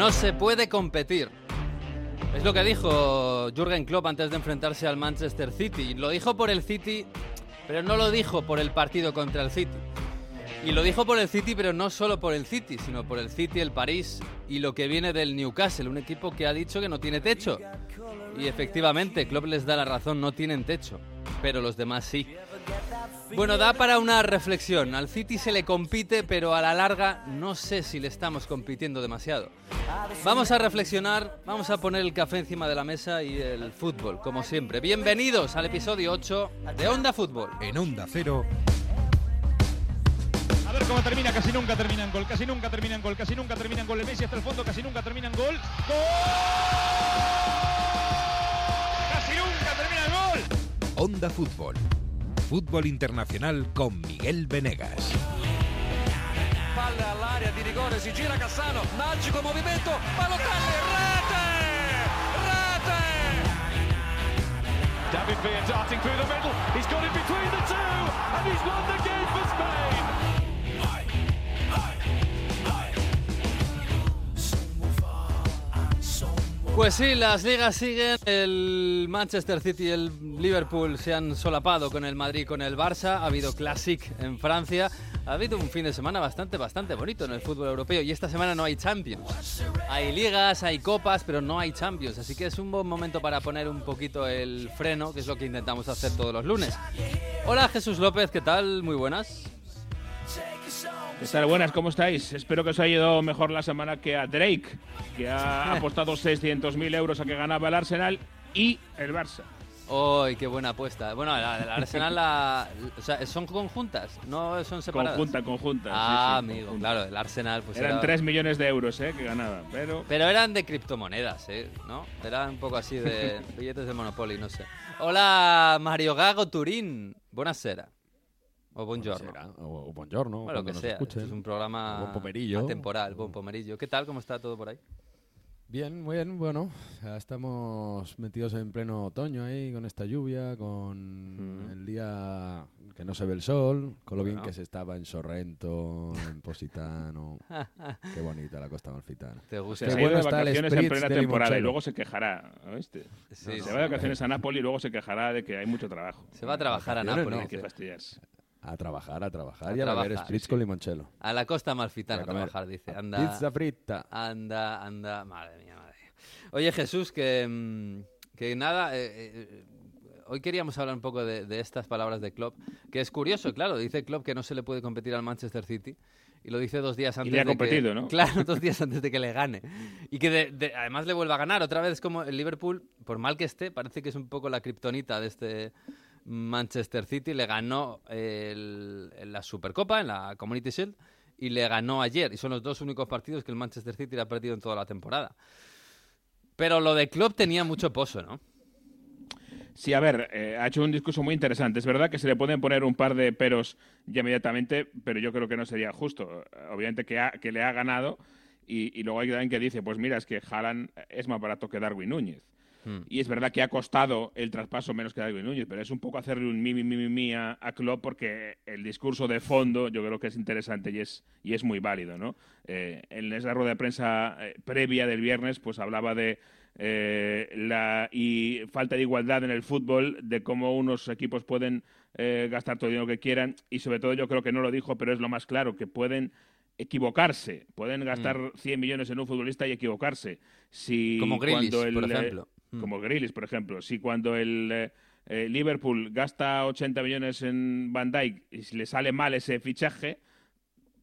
No se puede competir. Es lo que dijo Jürgen Klopp antes de enfrentarse al Manchester City. Lo dijo por el City, pero no lo dijo por el partido contra el City. Y lo dijo por el City, pero no solo por el City, sino por el City, el París y lo que viene del Newcastle, un equipo que ha dicho que no tiene techo. Y efectivamente, Klopp les da la razón, no tienen techo, pero los demás sí. Bueno, da para una reflexión. Al City se le compite, pero a la larga no sé si le estamos compitiendo demasiado. Vamos a reflexionar, vamos a poner el café encima de la mesa y el fútbol, como siempre. Bienvenidos al episodio 8 de Onda Fútbol. En Onda Cero. A ver cómo termina, casi nunca termina en gol, casi nunca termina en gol, casi nunca termina en gol. El Messi hasta el fondo, casi nunca termina en gol. ¡Gol! ¡Casi nunca termina en gol! Onda Fútbol. Fútbol internacional con Miguel Venegas. Palla all'area di rigore, si gira Cassano, magico movimento, Balotelli, rete! Rete! David Villa darting through the middle. He's got it between the two, and he's won Pues sí, las ligas siguen. El Manchester City y el Liverpool se han solapado con el Madrid, con el Barça. Ha habido Classic en Francia. Ha habido un fin de semana bastante, bastante bonito en el fútbol europeo. Y esta semana no hay Champions. Hay ligas, hay copas, pero no hay Champions. Así que es un buen momento para poner un poquito el freno, que es lo que intentamos hacer todos los lunes. Hola Jesús López, ¿qué tal? Muy buenas. ¿Qué tal? Buenas, ¿cómo estáis? Espero que os haya ido mejor la semana que a Drake, que ha apostado 600.000 euros a que ganaba el Arsenal y el Barça. ¡Uy, qué buena apuesta! Bueno, la, la Arsenal la, o sea, son conjuntas, no son separadas. Conjunta, conjunta. Ah, sí, sí, amigo, conjunta. claro, el Arsenal pues Eran era- 3 millones de euros eh, que ganaba, pero... Pero eran de criptomonedas, ¿eh? ¿No? Eran un poco así de billetes de Monopoly, no sé. Hola, Mario Gago Turín. Buonasera. O buongiorno. O, o buongiorno, Bueno, lo cuando que nos sea. escuchen. Es un programa Buen pomerillo. atemporal, buen pomerillo. ¿Qué tal? ¿Cómo está todo por ahí? Bien, muy bien, bueno, ya estamos metidos en pleno otoño ahí, con esta lluvia, con Mm. el día que no se ve el sol, con lo bien Bueno. que se estaba en Sorrento, en Positano. Qué bonita la Costa Amalfitana. ¿Te gusta? Qué se bueno de vacaciones en plena temporada y luego se quejará, ¿oíste? Sí, se sí. va de vacaciones a Nápoles y luego se quejará de que hay mucho trabajo. Se va a trabajar a Nápoles. Hay que fastidiarse. A trabajar, a trabajar A y a beber spritz sí. con limoncello. A la costa malfitana a trabajar, dice. Anda, Pizza frita. anda, anda. Madre mía, madre mía. Oye, Jesús, que, mm, que nada... eh, eh, Hoy queríamos hablar un poco de, de estas palabras de Klopp, que es curioso, claro, dice Klopp que no se le puede competir al Manchester City y lo dice dos días antes le ha de que, competido, ¿no? Claro, dos días antes de que le gane. Y que de- de- además le vuelva a ganar. Otra vez como el Liverpool, por mal que esté, parece que es un poco la kriptonita de este Manchester City. Le ganó el- la Supercopa, en la Community Shield, y le ganó ayer. Y son los dos únicos partidos que el Manchester City le ha perdido en toda la temporada. Pero lo de Klopp tenía mucho pozo, ¿no? Sí, a ver, eh, ha hecho un discurso muy interesante. Es verdad que se le pueden poner un par de peros ya inmediatamente, pero yo creo que no sería justo. Obviamente que, ha- que le ha ganado y, y luego hay alguien que dice, pues mira, es que Haaland es más barato que Darwin Núñez. Hmm. Y es verdad que ha costado el traspaso menos que Darwin Núñez, pero es un poco hacerle un mi, mi, mi, mi, a, a Klopp porque el discurso de fondo yo creo que es interesante y es, y es muy válido, ¿no? Eh, en esa rueda de prensa eh, previa del viernes, pues hablaba de eh, la y falta de igualdad en el fútbol, de cómo unos equipos pueden eh, gastar todo el dinero que quieran y sobre todo yo creo que no lo dijo, pero es lo más claro, que pueden equivocarse, pueden gastar 100 millones en un futbolista y equivocarse. Si Como Grealish, el, por ejemplo. Mm. como Grealish, por ejemplo. Si cuando el eh, eh, Liverpool gasta 80 millones en Van Dijk y le sale mal ese fichaje,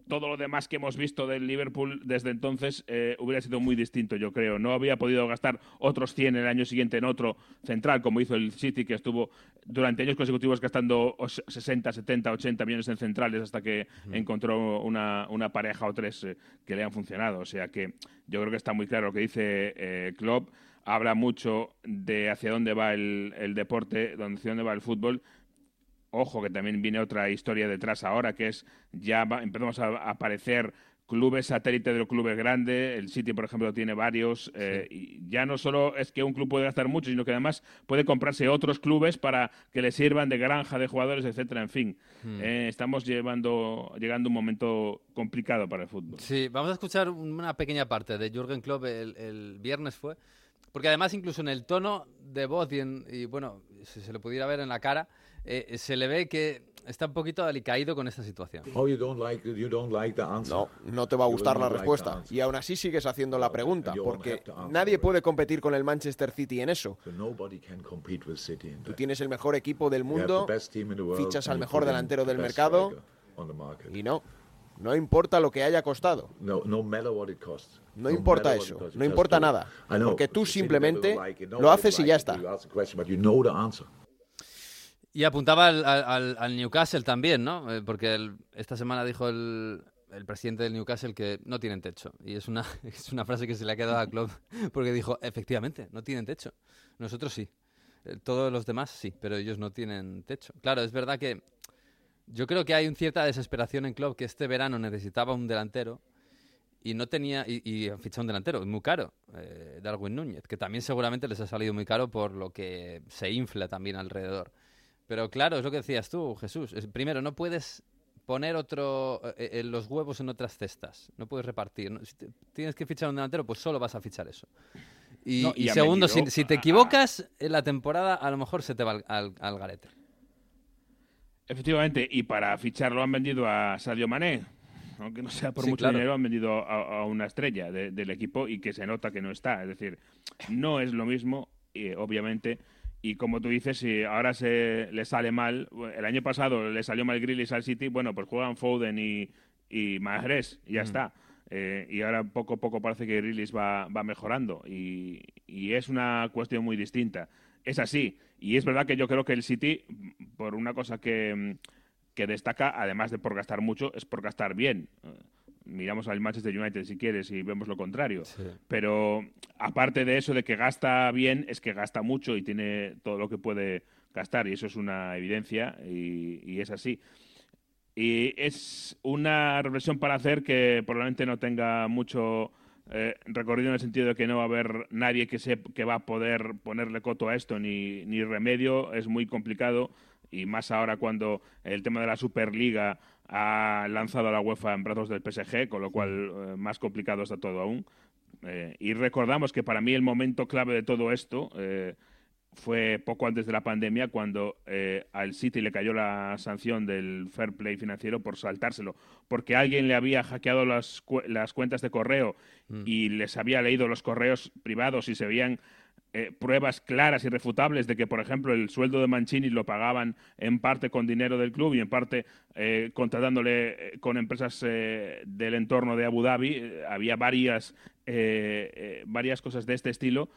todo lo demás que hemos visto del Liverpool desde entonces eh, hubiera sido muy distinto, yo creo. No había podido gastar otros 100 el año siguiente en otro central, como hizo el City, que estuvo durante años consecutivos gastando os- 60, 70, 80 millones en centrales hasta que encontró una, una pareja o tres eh, que le han funcionado. O sea que yo creo que está muy claro lo que dice eh, Klopp. Habla mucho de hacia dónde va el, el deporte, hacia dónde va el fútbol Ojo, que también viene otra historia detrás ahora, que es ya va- empezamos a aparecer clubes satélite de los clubes grandes. El City, por ejemplo, tiene varios. eh, y ya no solo es que un club puede gastar mucho, sino que además puede comprarse otros clubes para que le sirvan de granja de jugadores, etcétera. En fin, Hmm. eh, estamos llevando, llegando a un momento complicado para el fútbol. Sí, vamos a escuchar una pequeña parte de Jürgen Klopp el, el viernes fue, porque además incluso en el tono de voz y, en- y, bueno, si se le pudiera ver en la cara, eh, se le ve que está un poquito alicaído con esta situación. Oh, you don't like you don't like the answer. No, no te va a gustar la not like the respuesta. answer. Y aún así sigues haciendo la pregunta, porque nadie puede competir con el Manchester City en eso. So nobody can compete with City in Tú tienes el mejor equipo del mundo the best team in the world fichas al mejor delantero the del mercado y no, no importa lo que haya costado. No, no matter what it costs. No importa matter what eso, it costs, no importa nada, porque tú simplemente lo haces y ya está. You ask the question, but you know the answer. Y apuntaba al, al- al- Newcastle también, ¿no? Eh, porque el- esta semana dijo el, el presidente del Newcastle que no tienen techo. Y es una, es una frase que se le ha quedado a Klopp porque dijo, efectivamente, no tienen techo. Nosotros sí. Eh, Todos los demás sí, pero ellos no tienen techo. Claro, es verdad que yo creo que hay una cierta desesperación en Klopp que este verano necesitaba un delantero y no tenía y, y han fichado un delantero muy caro eh, Darwin Núñez que también seguramente les ha salido muy caro por lo que se infla también alrededor. Pero claro es lo que decías tú Jesús Es- primero no puedes poner otro eh, eh, los huevos en otras cestas no puedes repartir ¿no? Si te- tienes que fichar un delantero pues solo vas a fichar eso. Y, No, y y a segundo si, te equivocas en la temporada a lo mejor se te va al, al- al garete Efectivamente, y para ficharlo han vendido a Sadio Mané. Aunque no sea por Sí, mucho claro. dinero, han vendido a, a una estrella de- del equipo y que se nota que no está. Es decir, no es lo mismo, eh, obviamente. Y como tú dices, si ahora se le sale mal, el año pasado le salió mal Grealish al City, bueno, pues juegan Foden y, y Mahrez y ya está. Eh, y ahora poco a poco parece que Grealish va, va mejorando y, y es una cuestión muy distinta. Es así. Y es verdad que yo creo que el City, por una cosa que, que destaca, además de por gastar mucho, es por gastar bien. Eh, Miramos al Manchester United si quieres y vemos lo contrario. Pero aparte de eso de que gasta bien, es que gasta mucho y tiene todo lo que puede gastar y eso es una evidencia y, y es así. Y es una reflexión para hacer que probablemente no tenga mucho eh, en el sentido de que no va a haber nadie que, se, que va a poder ponerle coto a esto ni, ni remedio. Es muy complicado y más ahora cuando el tema de la Superliga ha lanzado a la UEFA en brazos del PSG, con lo cual eh, más complicado está todo aún. Eh, y recordamos que para mí el momento clave de todo esto eh, fue poco antes de la pandemia cuando eh, al City le cayó la sanción del fair play financiero por saltárselo, porque alguien le había hackeado las, cu- las cuentas de correo y les había leído los correos privados y se veían eh, pruebas claras y refutables de que, por ejemplo, el sueldo de Mancini lo pagaban en parte con dinero del club y en parte eh, contratándole eh, con empresas del entorno de Abu Dhabi. Había varias, varias cosas de este estilo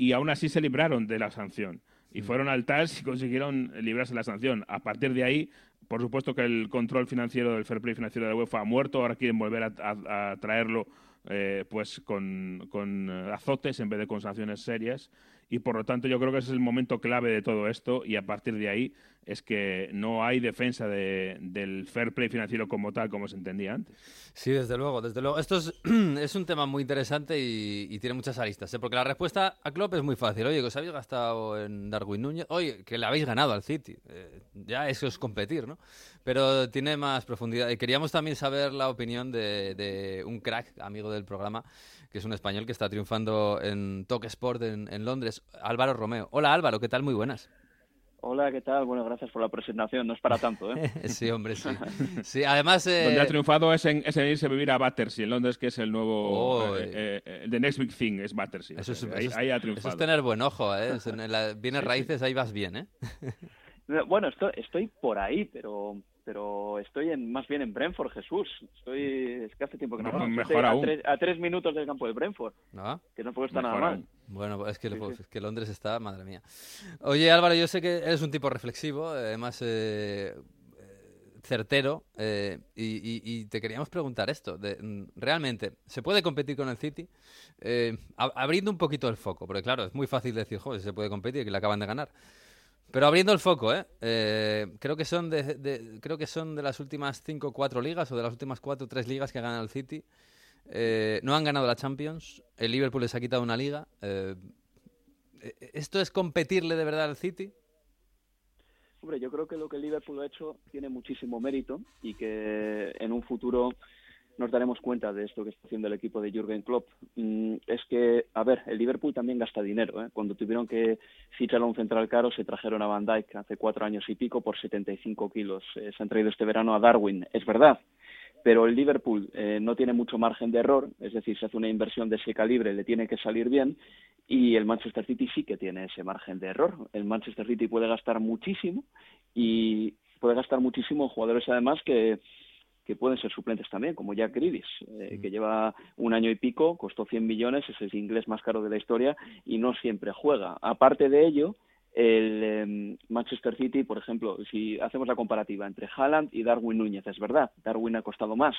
y aún así se libraron de la sanción. Y fueron al TAS y consiguieron librarse de la sanción. A partir de ahí, por supuesto que el control financiero del fair play financiero de la UEFA ha muerto, ahora quieren volver a, a- a traerlo eh, pues con, con, eh, azotes en vez de con sanciones serias. Y por lo tanto yo creo que ese es el momento clave de todo esto y a partir de ahí es que no hay defensa de- del fair play financiero como tal, como se entendía antes. Sí, desde luego, desde luego. Esto es, un tema muy interesante y, tiene muchas aristas, ¿eh? porque la respuesta a Klopp es muy fácil. Oye, que os habéis gastado en Darwin Núñez, oye, que le habéis ganado al City. Eh, ya eso es competir, ¿no? Pero tiene más profundidad. Y queríamos también saber la opinión de, de un crack, amigo del programa, que es un español que está triunfando en Talk Sport en, en Londres, Álvaro Romeo. Hola Álvaro, ¿qué tal? Muy buenas. Hola, ¿qué tal? Bueno, gracias por la presentación. No es para tanto, ¿eh? sí, hombre, sí. Sí, además... eh, Donde ha triunfado es en, es en irse a vivir a Battersea, en Londres, que es el nuevo... Oh, eh, eh, eh, the next big thing es Battersea. Eso es, ahí, eso es- ahí ha eso triunfado. es tener buen ojo, ¿eh? Es en la- bienes Sí, sí. raíces, ahí vas bien, ¿eh? Bueno, estoy, estoy por ahí, pero pero estoy en, más bien en Brentford, Jesús. Estoy, es que hace tiempo que no vamos. mejor Estoy a aún. tres, a tres minutos del campo de Brentford, ¿No? que no puedo estar Mejor nada mal. Bueno, es que, Sí, sí. es que Londres está, madre mía. Oye, Álvaro, yo sé que eres un tipo reflexivo, además eh, eh, certero, eh, y, y- y te queríamos preguntar esto. De, mm, ¿Realmente se puede competir con el City? Eh, abriendo un poquito el foco, porque claro, es muy fácil decir, joder, se puede competir, que le acaban de ganar. Pero abriendo el foco, ¿eh? Eh, creo que son de, creo que son de las últimas cinco o cuatro ligas o de las últimas cuatro o tres ligas que ha ganado el City. Eh, no han ganado la Champions. El Liverpool les ha quitado una liga. Eh, eh, ¿Esto es competirle de verdad al City? Hombre, yo creo que lo que el Liverpool ha hecho tiene muchísimo mérito y que en un futuro nos daremos cuenta de esto que está haciendo el equipo de Jürgen Klopp. Mm, es que, a ver, el Liverpool también gasta dinero. ¿eh? Cuando tuvieron que fichar a un central caro, se trajeron a Van Dijk hace cuatro años y pico por 75 kilos. Eh, se han traído este verano a Darwin, es verdad. Pero el Liverpool eh, no tiene mucho margen de error, es decir, si hace una inversión de ese calibre le tiene que salir bien y el Manchester City sí que tiene ese margen de error. El Manchester City puede gastar muchísimo y puede gastar muchísimo en jugadores además que, que pueden ser suplentes también, como Jack Grealish, eh, que lleva un año y pico, costó 100 millones, es el inglés más caro de la historia y no siempre juega. Aparte de ello, el eh, Manchester City, por ejemplo, si hacemos la comparativa entre Haaland y Darwin Núñez, es verdad, Darwin ha costado más,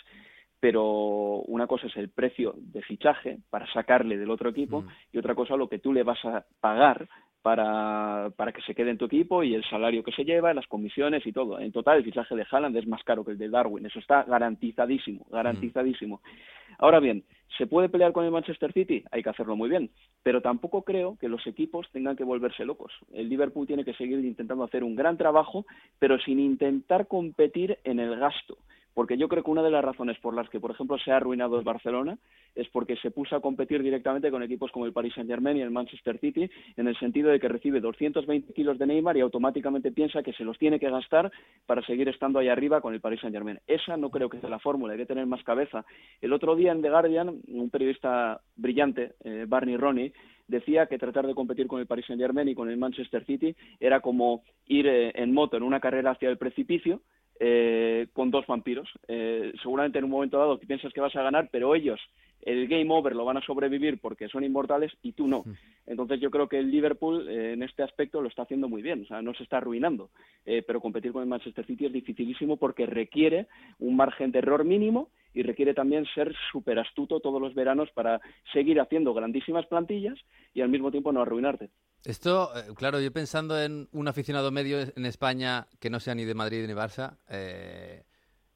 pero una cosa es el precio de fichaje para sacarle del otro equipo y otra cosa lo que tú le vas a pagar para, para que se quede en tu equipo y el salario que se lleva, las comisiones y todo. En total, el fichaje de Haaland es más caro que el de Darwin. Eso está garantizadísimo, garantizadísimo. Ahora bien, ¿se puede pelear con el Manchester City? Hay que hacerlo muy bien. Pero tampoco creo que los equipos tengan que volverse locos. El Liverpool tiene que seguir intentando hacer un gran trabajo, pero sin intentar competir en el gasto porque yo creo que una de las razones por las que, por ejemplo, se ha arruinado el Barcelona es porque se puso a competir directamente con equipos como el Paris Saint-Germain y el Manchester City, en el sentido de que recibe 220 kilos de Neymar y automáticamente piensa que se los tiene que gastar para seguir estando ahí arriba con el Paris Saint-Germain. Esa no creo que sea la fórmula, hay que tener más cabeza. El otro día en The Guardian, un periodista brillante, eh, Barney Ronnie, decía que tratar de competir con el Paris Saint-Germain y con el Manchester City era como ir eh, en moto en una carrera hacia el precipicio, eh, con dos vampiros. Eh, seguramente en un momento dado que piensas que vas a ganar, pero ellos el game over lo van a sobrevivir porque son inmortales y tú no. Entonces yo creo que el Liverpool eh, en este aspecto lo está haciendo muy bien, o sea, no se está arruinando. Eh, pero competir con el Manchester City es dificilísimo porque requiere un margen de error mínimo y requiere también ser súper astuto todos los veranos para seguir haciendo grandísimas plantillas y al mismo tiempo no arruinarte. Esto, eh, claro, yo pensando en un aficionado medio en España que no sea ni de Madrid ni Barça, eh,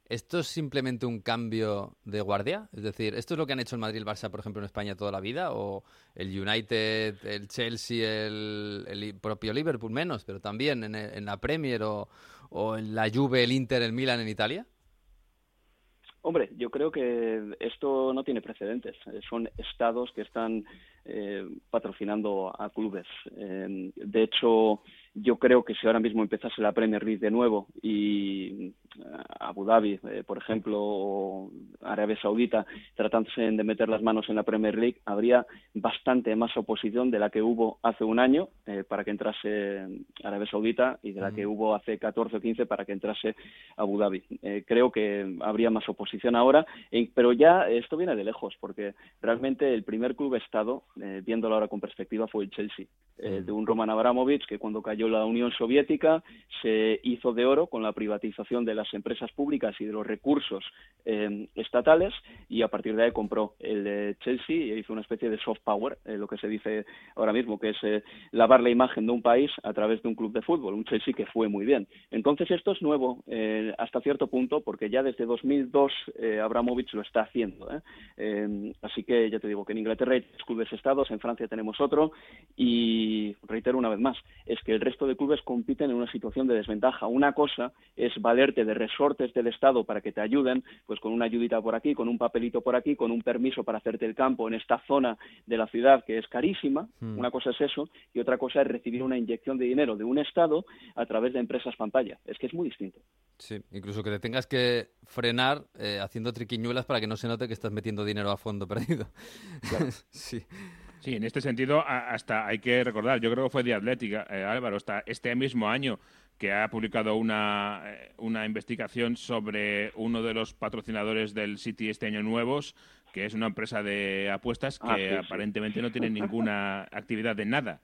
¿esto es simplemente un cambio de guardia? Es decir, ¿esto es lo que han hecho el Madrid y el Barça, por ejemplo, en España toda la vida? ¿O el United, el Chelsea, el, propio Liverpool menos, pero también en la Premier o, o en la Juve, el Inter, el Milan en Italia? Hombre, yo creo que esto no tiene precedentes. Eh, Son estados que están eh, patrocinando a clubes. Eh, de hecho, yo creo que si ahora mismo empezase la Premier League de nuevo y eh, Abu Dhabi, eh, por ejemplo, o Arabia Saudita, tratándose de meter las manos en la Premier League, habría bastante más oposición de la que hubo hace un año eh, para que entrase Arabia Saudita y de la que hubo hace 14 o 15 para que entrase Abu Dhabi. Eh, creo que habría más oposición ahora, pero ya esto viene de lejos, porque realmente el primer club Estado, viéndolo ahora con perspectiva, fue el Chelsea, de un Roman Abramovich que cuando cayó la Unión Soviética se hizo de oro con la privatización de las empresas públicas y de los recursos eh, estatales y a partir de ahí compró el Chelsea y hizo una especie de soft power, eh, lo que se dice ahora mismo, que es eh, lavar la imagen de un país a través de un club de fútbol, un Chelsea que fue muy bien. Entonces esto es nuevo eh, hasta cierto punto porque ya desde 2002 eh, Abramovich lo está haciendo. así que ya te digo que en Inglaterra hay clubes estados, en Francia tenemos otro y reitero una vez más, es que el resto de clubes compiten en una situación de desventaja. Una cosa es valerte de resortes del Estado para que te ayuden, pues con una ayudita por aquí, con un papelito por aquí, con un permiso para hacerte el campo en esta zona de la ciudad que es carísima. Mm. Una cosa es eso y otra cosa es recibir una inyección de dinero de un Estado a través de empresas pantalla. Es que es muy distinto. Sí, incluso que te tengas que frenar eh, haciendo triquiñuelas para que no se note que estás metiendo dinero a fondo perdido. sí. Sí, en este sentido, hasta hay que recordar, yo creo que fue de Atlética, Álvaro, hasta este mismo año que ha publicado una, eh, una investigación sobre uno de los patrocinadores del City este año nuevos, que es una empresa de apuestas que Ah, sí, sí. aparentemente no tiene ninguna actividad de nada.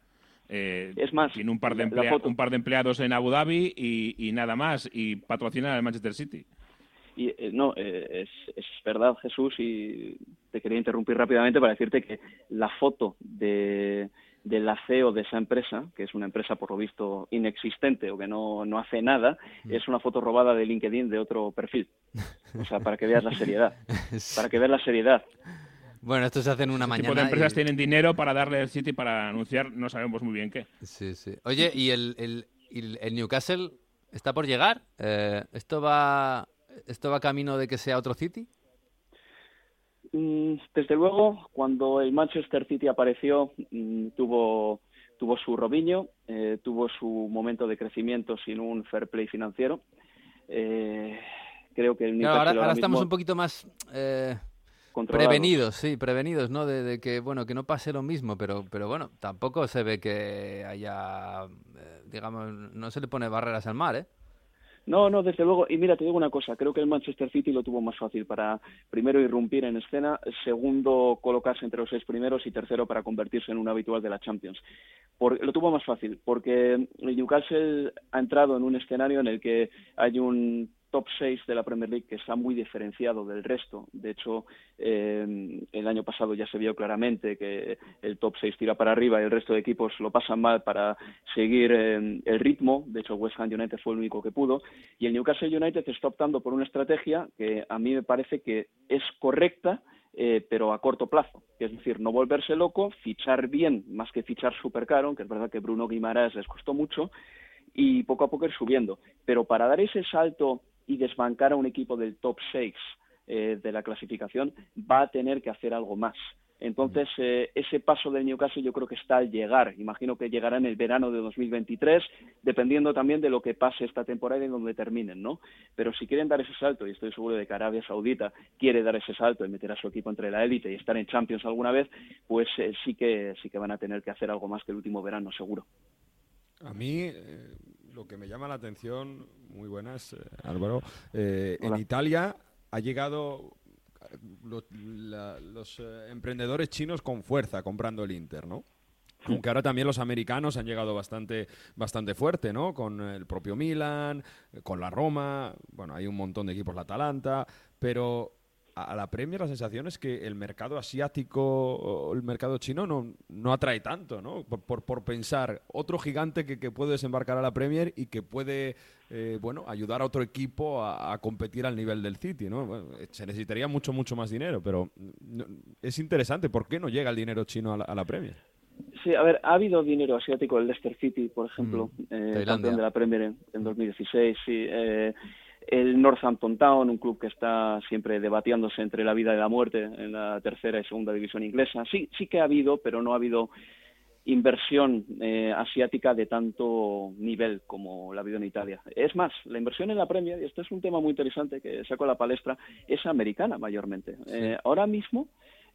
Eh, Es más, tiene un par, de emplea- un par de empleados en Abu Dhabi y, y nada más, y patrocina al Manchester City. Y eh, no, eh, es, es verdad, Jesús, y te quería interrumpir rápidamente para decirte que la foto de de la CEO de esa empresa, que es una empresa por lo visto inexistente o que no, no hace nada, es una foto robada de LinkedIn de otro perfil. O sea, para que veas la seriedad. Para que veas la seriedad. Bueno, esto se hace en una Este mañana. tipo de empresas y- tienen dinero para darle al City para anunciar, no sabemos muy bien qué. Sí, sí. Oye, ¿y el, el- y el Newcastle está por llegar? Eh, ¿Esto va esto va camino de que sea otro City? Mm, Desde luego, cuando el Manchester City apareció, mm, tuvo, tuvo su Robinho, eh, tuvo su momento de crecimiento sin un fair play financiero. Eh, creo que el Claro, ahora, ahora estamos un poquito más eh, prevenidos, sí, prevenidos, ¿no? De, de que, bueno, que no pase lo mismo, pero, pero bueno, tampoco se ve que haya, eh, digamos, no se le pone barreras al mar, ¿eh? No, no, desde luego. Y mira, te digo una cosa. Creo que el Manchester City lo tuvo más fácil para, primero, irrumpir en escena, segundo, colocarse entre los seis primeros y tercero, para convertirse en un habitual de la Champions. Por- lo tuvo más fácil porque Newcastle ha entrado en un escenario en el que hay un top 6 de la Premier League que está muy diferenciado del resto. De hecho, eh, el año pasado ya se vio claramente que el top 6 tira para arriba y el resto de equipos lo pasan mal para seguir eh, el ritmo. De hecho, West Ham United fue el único que pudo. Y el Newcastle United está optando por una estrategia que a mí me parece que es correcta, eh, pero a corto plazo. Es decir, no volverse loco, fichar bien más que fichar súper caro, aunque es verdad que Bruno Guimaraes les costó mucho, y poco a poco ir subiendo. Pero para dar ese salto y desbancar a un equipo del top 6 eh, de la clasificación, va a tener que hacer algo más. Entonces, eh, ese paso del Newcastle yo creo que está al llegar. Imagino que llegará en el verano de 2023, dependiendo también de lo que pase esta temporada y donde terminen, ¿no? Pero si quieren dar ese salto, y estoy seguro de que Arabia Saudita quiere dar ese salto y meter a su equipo entre la élite y estar en Champions alguna vez, pues eh, sí que sí que van a tener que hacer algo más que el último verano, seguro. A mí eh, lo que me llama la atención, muy buenas, eh, Álvaro, eh, en. Italia ha llegado eh, la- los eh, emprendedores chinos con fuerza comprando el Inter, ¿no? Aunque ahora también los americanos han llegado bastante, bastante fuerte, ¿no? Con el propio Milan, con la Roma, bueno, hay un montón de equipos, la Atalanta, pero a la Premier la sensación es que el mercado asiático o el mercado chino no, no atrae tanto, ¿no? Por, por, por pensar otro gigante que, que puede desembarcar a la Premier y que puede, eh, bueno, ayudar a otro equipo a, a competir al nivel del City, ¿no? Bueno, eh, se necesitaría mucho, mucho más dinero, pero mm, no- es interesante. ¿Por qué no llega el dinero chino a la, a la Premier? Sí, a ver, ha habido dinero asiático, el Leicester City, por ejemplo, eh, Tailandia. campeón de la Premier en, en 2016, sí. eh, el Northampton Town, un club que está siempre debatiéndose entre la vida y la muerte en la tercera y segunda división inglesa. Sí, sí que ha habido, pero no ha habido inversión eh, asiática de tanto nivel como la ha habido en Italia. Es más, la inversión en la Premier, y esto es un tema muy interesante que saco a la palestra, es americana mayormente. Eh, ahora mismo,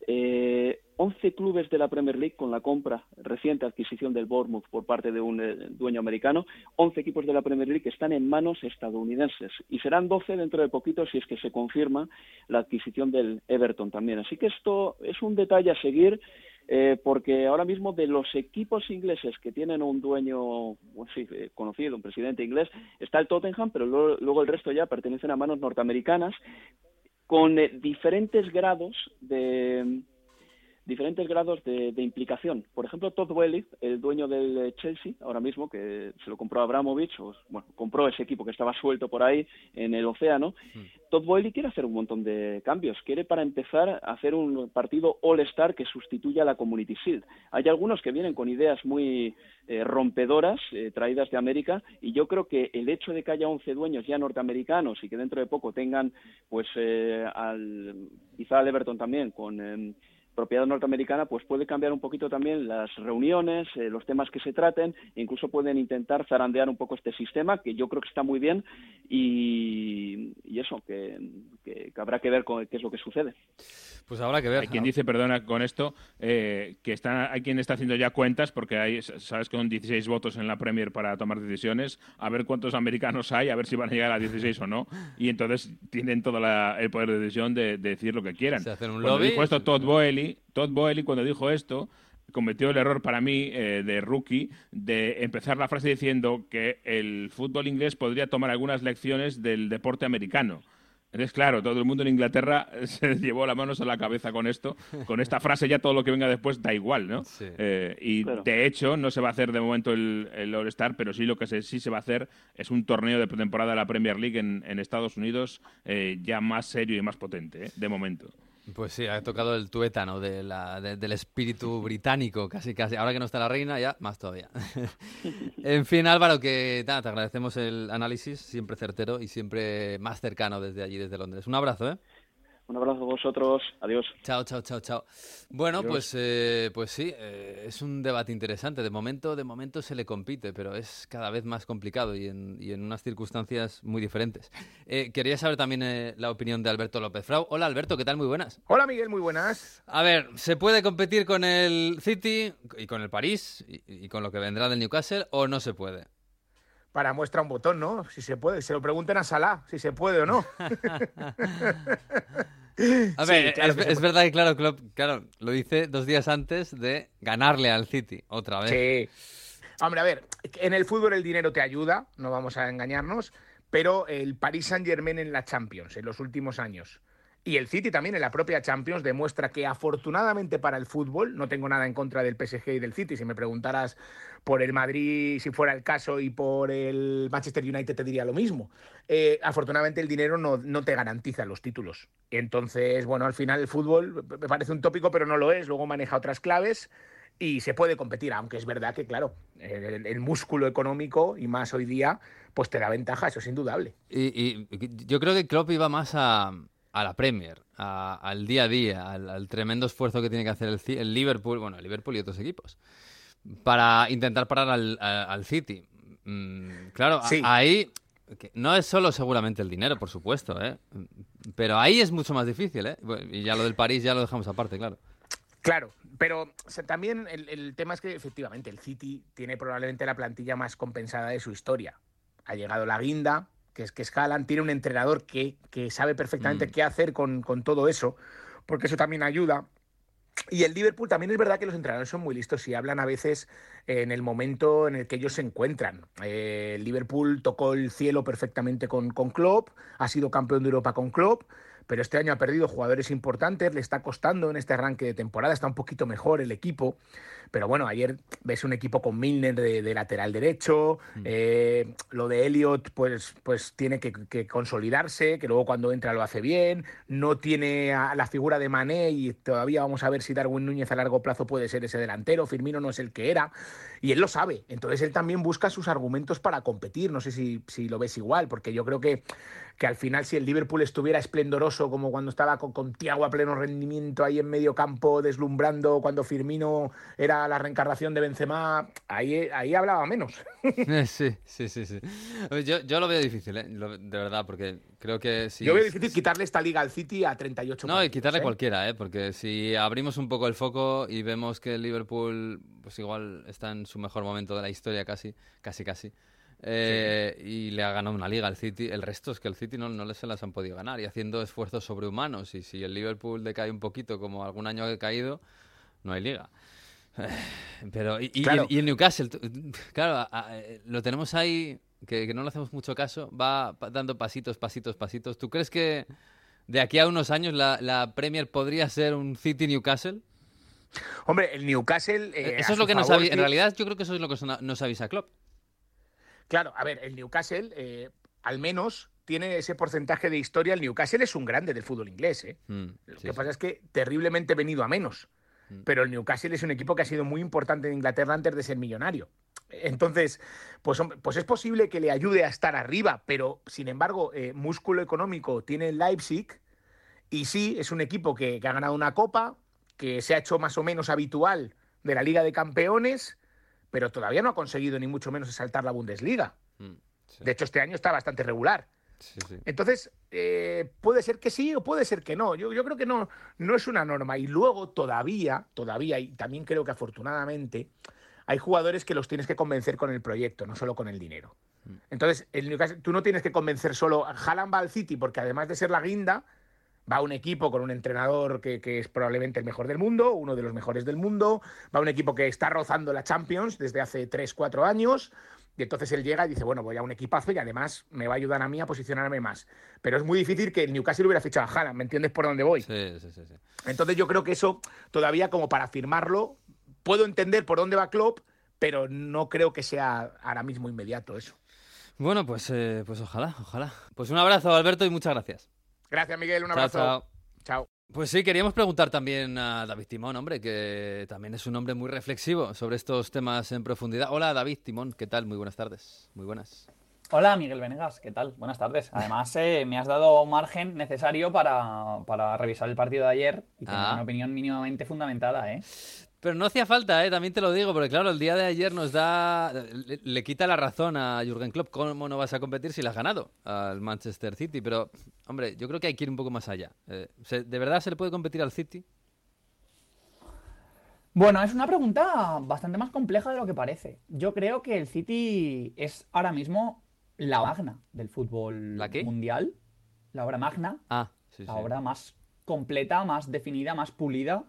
eh, 11 clubes de la Premier League con la compra reciente adquisición del Bournemouth por parte de un eh, dueño americano, 11 equipos de la Premier League están en manos estadounidenses y serán 12 dentro de poquito si es que se confirma la adquisición del Everton también. Así que esto es un detalle a seguir eh, porque ahora mismo de los equipos ingleses que tienen un dueño bueno, eh, conocido, un presidente inglés, está el Tottenham, pero luego el resto ya pertenecen a manos norteamericanas con eh, diferentes grados de diferentes grados de, de implicación. Por ejemplo, Todd Boehly, el dueño del eh, Chelsea, ahora mismo, que se lo compró Abramovich, o, bueno, compró ese equipo que estaba suelto por ahí en el océano, Todd Boehly quiere hacer un montón de cambios. Quiere, para empezar, hacer un partido All-Star que sustituya a la Community Shield. Hay algunos que vienen con ideas muy eh, rompedoras, eh, traídas de América, y yo creo que el hecho de que haya 11 dueños ya norteamericanos y que dentro de poco tengan, pues, eh, al, quizá al Everton también, con... propiedad norteamericana, pues puede cambiar un poquito también las reuniones, eh, los temas que se traten, e incluso pueden intentar zarandear un poco este sistema, que yo creo que está muy bien, y, y eso, que, que- que habrá que ver con, qué es lo que sucede. Pues habrá que ver. Hay quien dice, perdona con esto, eh, que está, hay quien está haciendo ya cuentas, porque hay, sabes que son 16 votos en la Premier para tomar decisiones, a ver cuántos americanos hay, a ver si van a llegar a 16 o no, y entonces tienen todo la- el poder de decisión de, de decir lo que quieran. Se hacen un Cuando lobby. dijo esto Todd Boehly, Todd Boehly cuando dijo esto, cometió el error para mí eh, de rookie de empezar la frase diciendo que el fútbol inglés podría tomar algunas lecciones del deporte americano. Es claro, todo el mundo en Inglaterra se llevó las manos a la cabeza con esto, con esta frase ya todo lo que venga después da igual, ¿no? Sí. Eh, y Claro. de hecho no se va a hacer de momento el, el All-Star, pero sí lo que se, sí se va a hacer es un torneo de pretemporada de la Premier League en, en Estados Unidos eh, ya más serio y más potente, ¿eh? de momento. Pues sí, ha tocado el tuétano de la- de- del espíritu británico, casi casi. Ahora que no está la reina, ya más todavía. en fin, Álvaro, que nada, te agradecemos el análisis, siempre certero y siempre más cercano desde allí, desde Londres. Un abrazo, ¿eh? Un abrazo a vosotros. Adiós. Chao, chao, chao, chao. Bueno, Adiós. pues, eh, pues sí, eh, es un debate interesante. De momento, de momento se le compite, pero es cada vez más complicado y en, y en unas circunstancias muy diferentes. Eh, quería saber también eh, la opinión de Alberto López Frau. Hola, Alberto, ¿qué tal? Muy buenas. Hola Miguel, muy buenas. A ver, ¿se puede competir con el City y con el París y, y con lo que vendrá del Newcastle o no se puede? Para muestra un botón, ¿no? Si se puede. Se lo pregunten a Salah, si se puede o no. A Sí, ver, claro es, verdad que claro, Klopp, claro, lo dice dos días antes de ganarle al City otra vez. Sí. Hombre, a ver, en el fútbol el dinero te ayuda, no vamos a engañarnos, pero el Paris Saint Germain en la Champions en los últimos años y el City también en la propia Champions demuestra que afortunadamente para el fútbol, no tengo nada en contra del PSG y del City, si me preguntaras por el Madrid, si fuera el caso, y por el Manchester United te diría lo mismo. Eh, afortunadamente el dinero no, no te garantiza los títulos. Entonces, bueno, al final el fútbol me parece un tópico, pero no lo es, luego maneja otras claves y se puede competir, aunque es verdad que, claro, el, músculo económico y más hoy día, pues te da ventaja, eso es indudable. Y, y yo creo que Klopp iba más a, a la Premier, a- al día a día, al, al tremendo esfuerzo que tiene que hacer el, el Liverpool, bueno, el Liverpool y otros equipos, para intentar parar al, a- al City. Mm, claro, a- ahí que no es solo seguramente el dinero, por supuesto, ¿eh? pero ahí es mucho más difícil, ¿eh? Y ya lo del París ya lo dejamos aparte, claro. Claro, pero o sea, también el, el tema es que efectivamente el City tiene probablemente la plantilla más compensada de su historia. Ha llegado la guinda, que es que Haaland, tiene un entrenador que, que sabe perfectamente Mm. qué hacer con, con todo eso, porque eso también ayuda. Y el Liverpool también es verdad que los entrenadores son muy listos y hablan a veces en el momento en el que ellos se encuentran. Eh, el Liverpool tocó el cielo perfectamente con, con Klopp, ha sido campeón de Europa con Klopp, pero este año ha perdido jugadores importantes, le está costando en este arranque de temporada, está un poquito mejor el equipo. Pero bueno, ayer ves un equipo con Milner de, de lateral derecho, eh, lo de Elliot pues, pues tiene que, que consolidarse, que luego cuando entra lo hace bien, no tiene a la figura de Mané y todavía vamos a ver si Darwin Núñez a largo plazo puede ser ese delantero, Firmino no es el que era, y él lo sabe, entonces él también busca sus argumentos para competir, no sé si, si lo ves igual, porque yo creo que, que al final si el Liverpool estuviera esplendoroso como cuando estaba con, con Thiago a pleno rendimiento ahí en medio campo deslumbrando, cuando Firmino era la reencarnación de Benzema, ahí, ahí hablaba menos. Sí, sí, sí, sí. Yo, yo lo veo difícil, ¿eh? Lo- de verdad, porque creo que si... Yo veo difícil quitarle esta liga al City a 38 No, y partidos, quitarle ¿eh? cualquiera, ¿eh? Porque si abrimos un poco el foco y vemos que el Liverpool, pues igual está en su mejor momento de la historia casi, casi, casi, eh, y le ha ganado una liga al City, el resto es que el City no, no le- se las han podido ganar y haciendo esfuerzos sobrehumanos. Y si el Liverpool decae un poquito, como algún año ha caído, no hay liga. Pero, y, y- Claro. y el Newcastle, claro, a- a- eh, lo tenemos ahí, que, que no le hacemos mucho caso, va dando pasitos, pasitos, pasitos. ¿Tú crees que de aquí a unos años la, la Premier podría ser un City Newcastle? Hombre, el Newcastle... eh, eso a es lo que nos avisa, en realidad yo creo que eso es lo que nos avisa Klopp. Claro, a ver, el Newcastle, eh, al menos tiene ese porcentaje de historia. El Newcastle es un grande del fútbol inglés. ¿eh? Mm, Lo sí, que sí. pasa es que terriblemente venido a menos. Mm. Pero el Newcastle es un equipo que ha sido muy importante en Inglaterra antes de ser millonario. Entonces, pues, pues es posible que le ayude a estar arriba, pero sin embargo, eh, músculo económico tiene el Leipzig y sí, es un equipo que, que ha ganado una copa, que se ha hecho más o menos habitual de la Liga de Campeones, pero todavía no ha conseguido ni mucho menos saltar la Bundesliga. Mm, sí, De hecho, este año está bastante regular. Sí, sí. Entonces, eh, puede ser que sí o puede ser que no. Yo, yo creo que no, no es una norma. Y luego, todavía, todavía, y también creo que afortunadamente, hay jugadores que los tienes que convencer con el proyecto, no solo con el dinero. Entonces, el Newcastle, tú no tienes que convencer solo. Haaland va al City porque además de ser la guinda, va un equipo con un entrenador que, que es probablemente el mejor del mundo, uno de los mejores del mundo, va un equipo que está rozando la Champions desde hace 3, 4 años Y entonces él llega y dice, bueno, voy a un equipazo y además me va a ayudar a mí a posicionarme más. Pero es muy difícil que el Newcastle hubiera fichado a Haaland, ¿me entiendes por dónde voy? Sí, sí, sí. sí. Entonces yo creo que eso todavía como para firmarlo, puedo entender por dónde va Klopp, pero no creo que sea ahora mismo inmediato eso. Bueno, pues, eh, pues ojalá, ojalá. Pues un abrazo, Alberto, y muchas gracias. Gracias, Miguel, un Chao, abrazo. chao. chao. Pues sí, queríamos preguntar también a David Timón, hombre, que también es un hombre muy reflexivo sobre estos temas en profundidad. Hola, David Timón, ¿qué tal? Muy buenas tardes. Muy buenas. Hola, Miguel Venegas, ¿qué tal? Buenas tardes. Además, eh, me has dado margen necesario para, para revisar el partido de ayer y tener Ah. una opinión mínimamente fundamentada, ¿eh? Pero no hacía falta, ¿eh? también te lo digo, porque claro, el día de ayer nos da. Le, le quita la razón a Jürgen Klopp. ¿Cómo no vas a competir si le has ganado al Manchester City? Pero, hombre, yo creo que hay que ir un poco más allá. Eh, ¿se- ¿De verdad se le puede competir al City? Bueno, es una pregunta bastante más compleja de lo que parece. Yo creo que el City es ahora mismo la magna del fútbol ¿La qué? mundial. La obra magna, Ah, sí, sí. la obra más completa, más definida, más pulida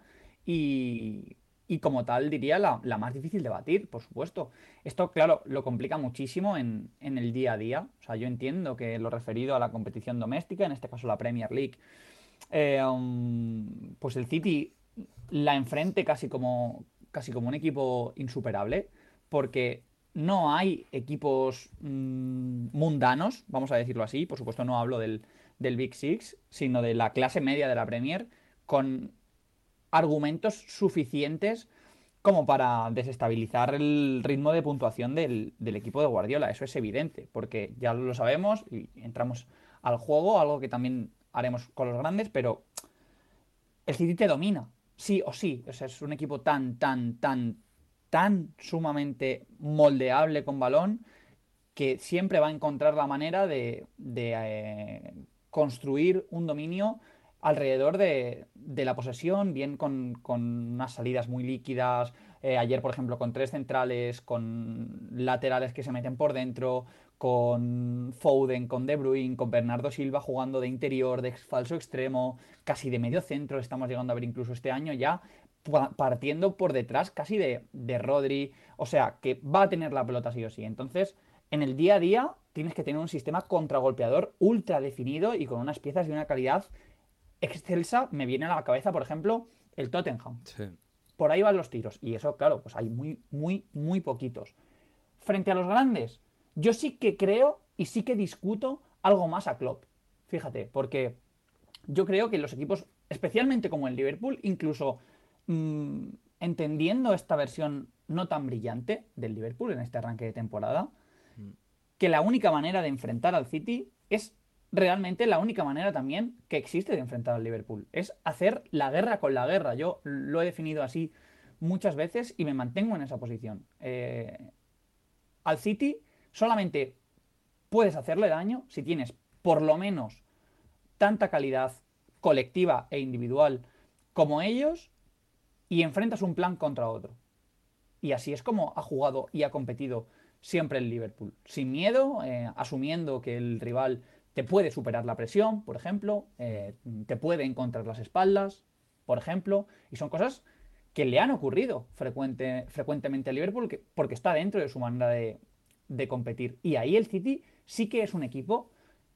y, y como tal diría la, la más difícil de batir, por supuesto. Esto, claro, lo complica muchísimo en, en el día a día. O sea, yo entiendo que lo referido a la competición doméstica, en este caso la Premier League, um, pues el City la enfrente casi como, casi como un equipo insuperable, porque no hay equipos mm, mundanos, vamos a decirlo así, por supuesto no hablo del, del Big Six, sino de la clase media de la Premier, con argumentos suficientes como para desestabilizar el ritmo de puntuación del, del equipo de Guardiola. Eso es evidente, porque ya lo sabemos y entramos al juego, algo que también haremos con los grandes, pero el City te domina, sí o sí. Es un equipo tan, tan, tan, tan sumamente moldeable con balón que siempre va a encontrar la manera de, de, eh, construir un dominio alrededor de, de la posesión, bien con, con unas salidas muy líquidas. eh, ayer, por ejemplo, con tres centrales, con laterales que se meten por dentro, con Foden, con De Bruyne, con Bernardo Silva jugando de interior, de falso extremo, casi de medio centro, estamos llegando a ver incluso este año ya, pa- partiendo por detrás casi de, de Rodri, o sea, que va a tener la pelota sí o sí. Entonces, en el día a día tienes que tener un sistema contragolpeador ultra definido y con unas piezas de una calidad excelsa. Me viene a la cabeza, por ejemplo, el Tottenham. Sí. Por ahí van los tiros. Y eso, claro, pues hay muy, muy, muy poquitos. Frente a los grandes, yo sí que creo y sí que discuto algo más a Klopp. Fíjate, porque yo creo que los equipos, especialmente como el Liverpool, incluso mm, entendiendo esta versión no tan brillante del Liverpool en este arranque de temporada, que la única manera de enfrentar al City es realmente la única manera también que existe de enfrentar al Liverpool. Es hacer la guerra con la guerra. Yo lo he definido así muchas veces y me mantengo en esa posición. Eh, al City solamente puedes hacerle daño si tienes por lo menos tanta calidad colectiva e individual como ellos y enfrentas un plan contra otro. Y así es como ha jugado y ha competido siempre el Liverpool. Sin miedo, eh, asumiendo que el rival te puede superar la presión, por ejemplo, eh, te puede encontrar las espaldas, por ejemplo, y son cosas que le han ocurrido frecuente, frecuentemente al Liverpool que- porque está dentro de su manera de, de competir. Y ahí el City sí que es un equipo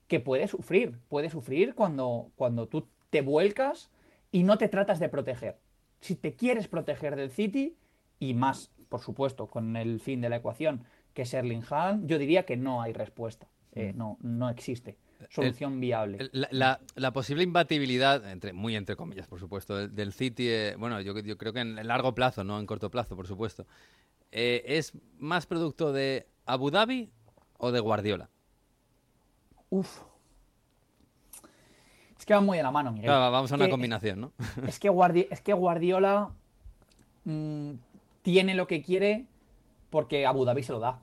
que puede sufrir, puede sufrir cuando, cuando tú te vuelcas y no te tratas de proteger. Si te quieres proteger del City, y más, por supuesto, con el fin de la ecuación, que es Erling Haaland, yo diría que no hay respuesta. Eh, no, no existe solución viable. La, la- la posible imbatibilidad, entre, muy entre comillas, por supuesto, del, del City, eh, bueno, yo, yo creo que en largo plazo, no en corto plazo, por supuesto, eh, ¿es más producto de Abu Dhabi o de Guardiola? Uf. Es que va muy de la mano. Claro, vamos a una Que- combinación, ¿no? Es que, Guardi- es que Guardiola mm, tiene lo que quiere porque Abu Dhabi se lo da.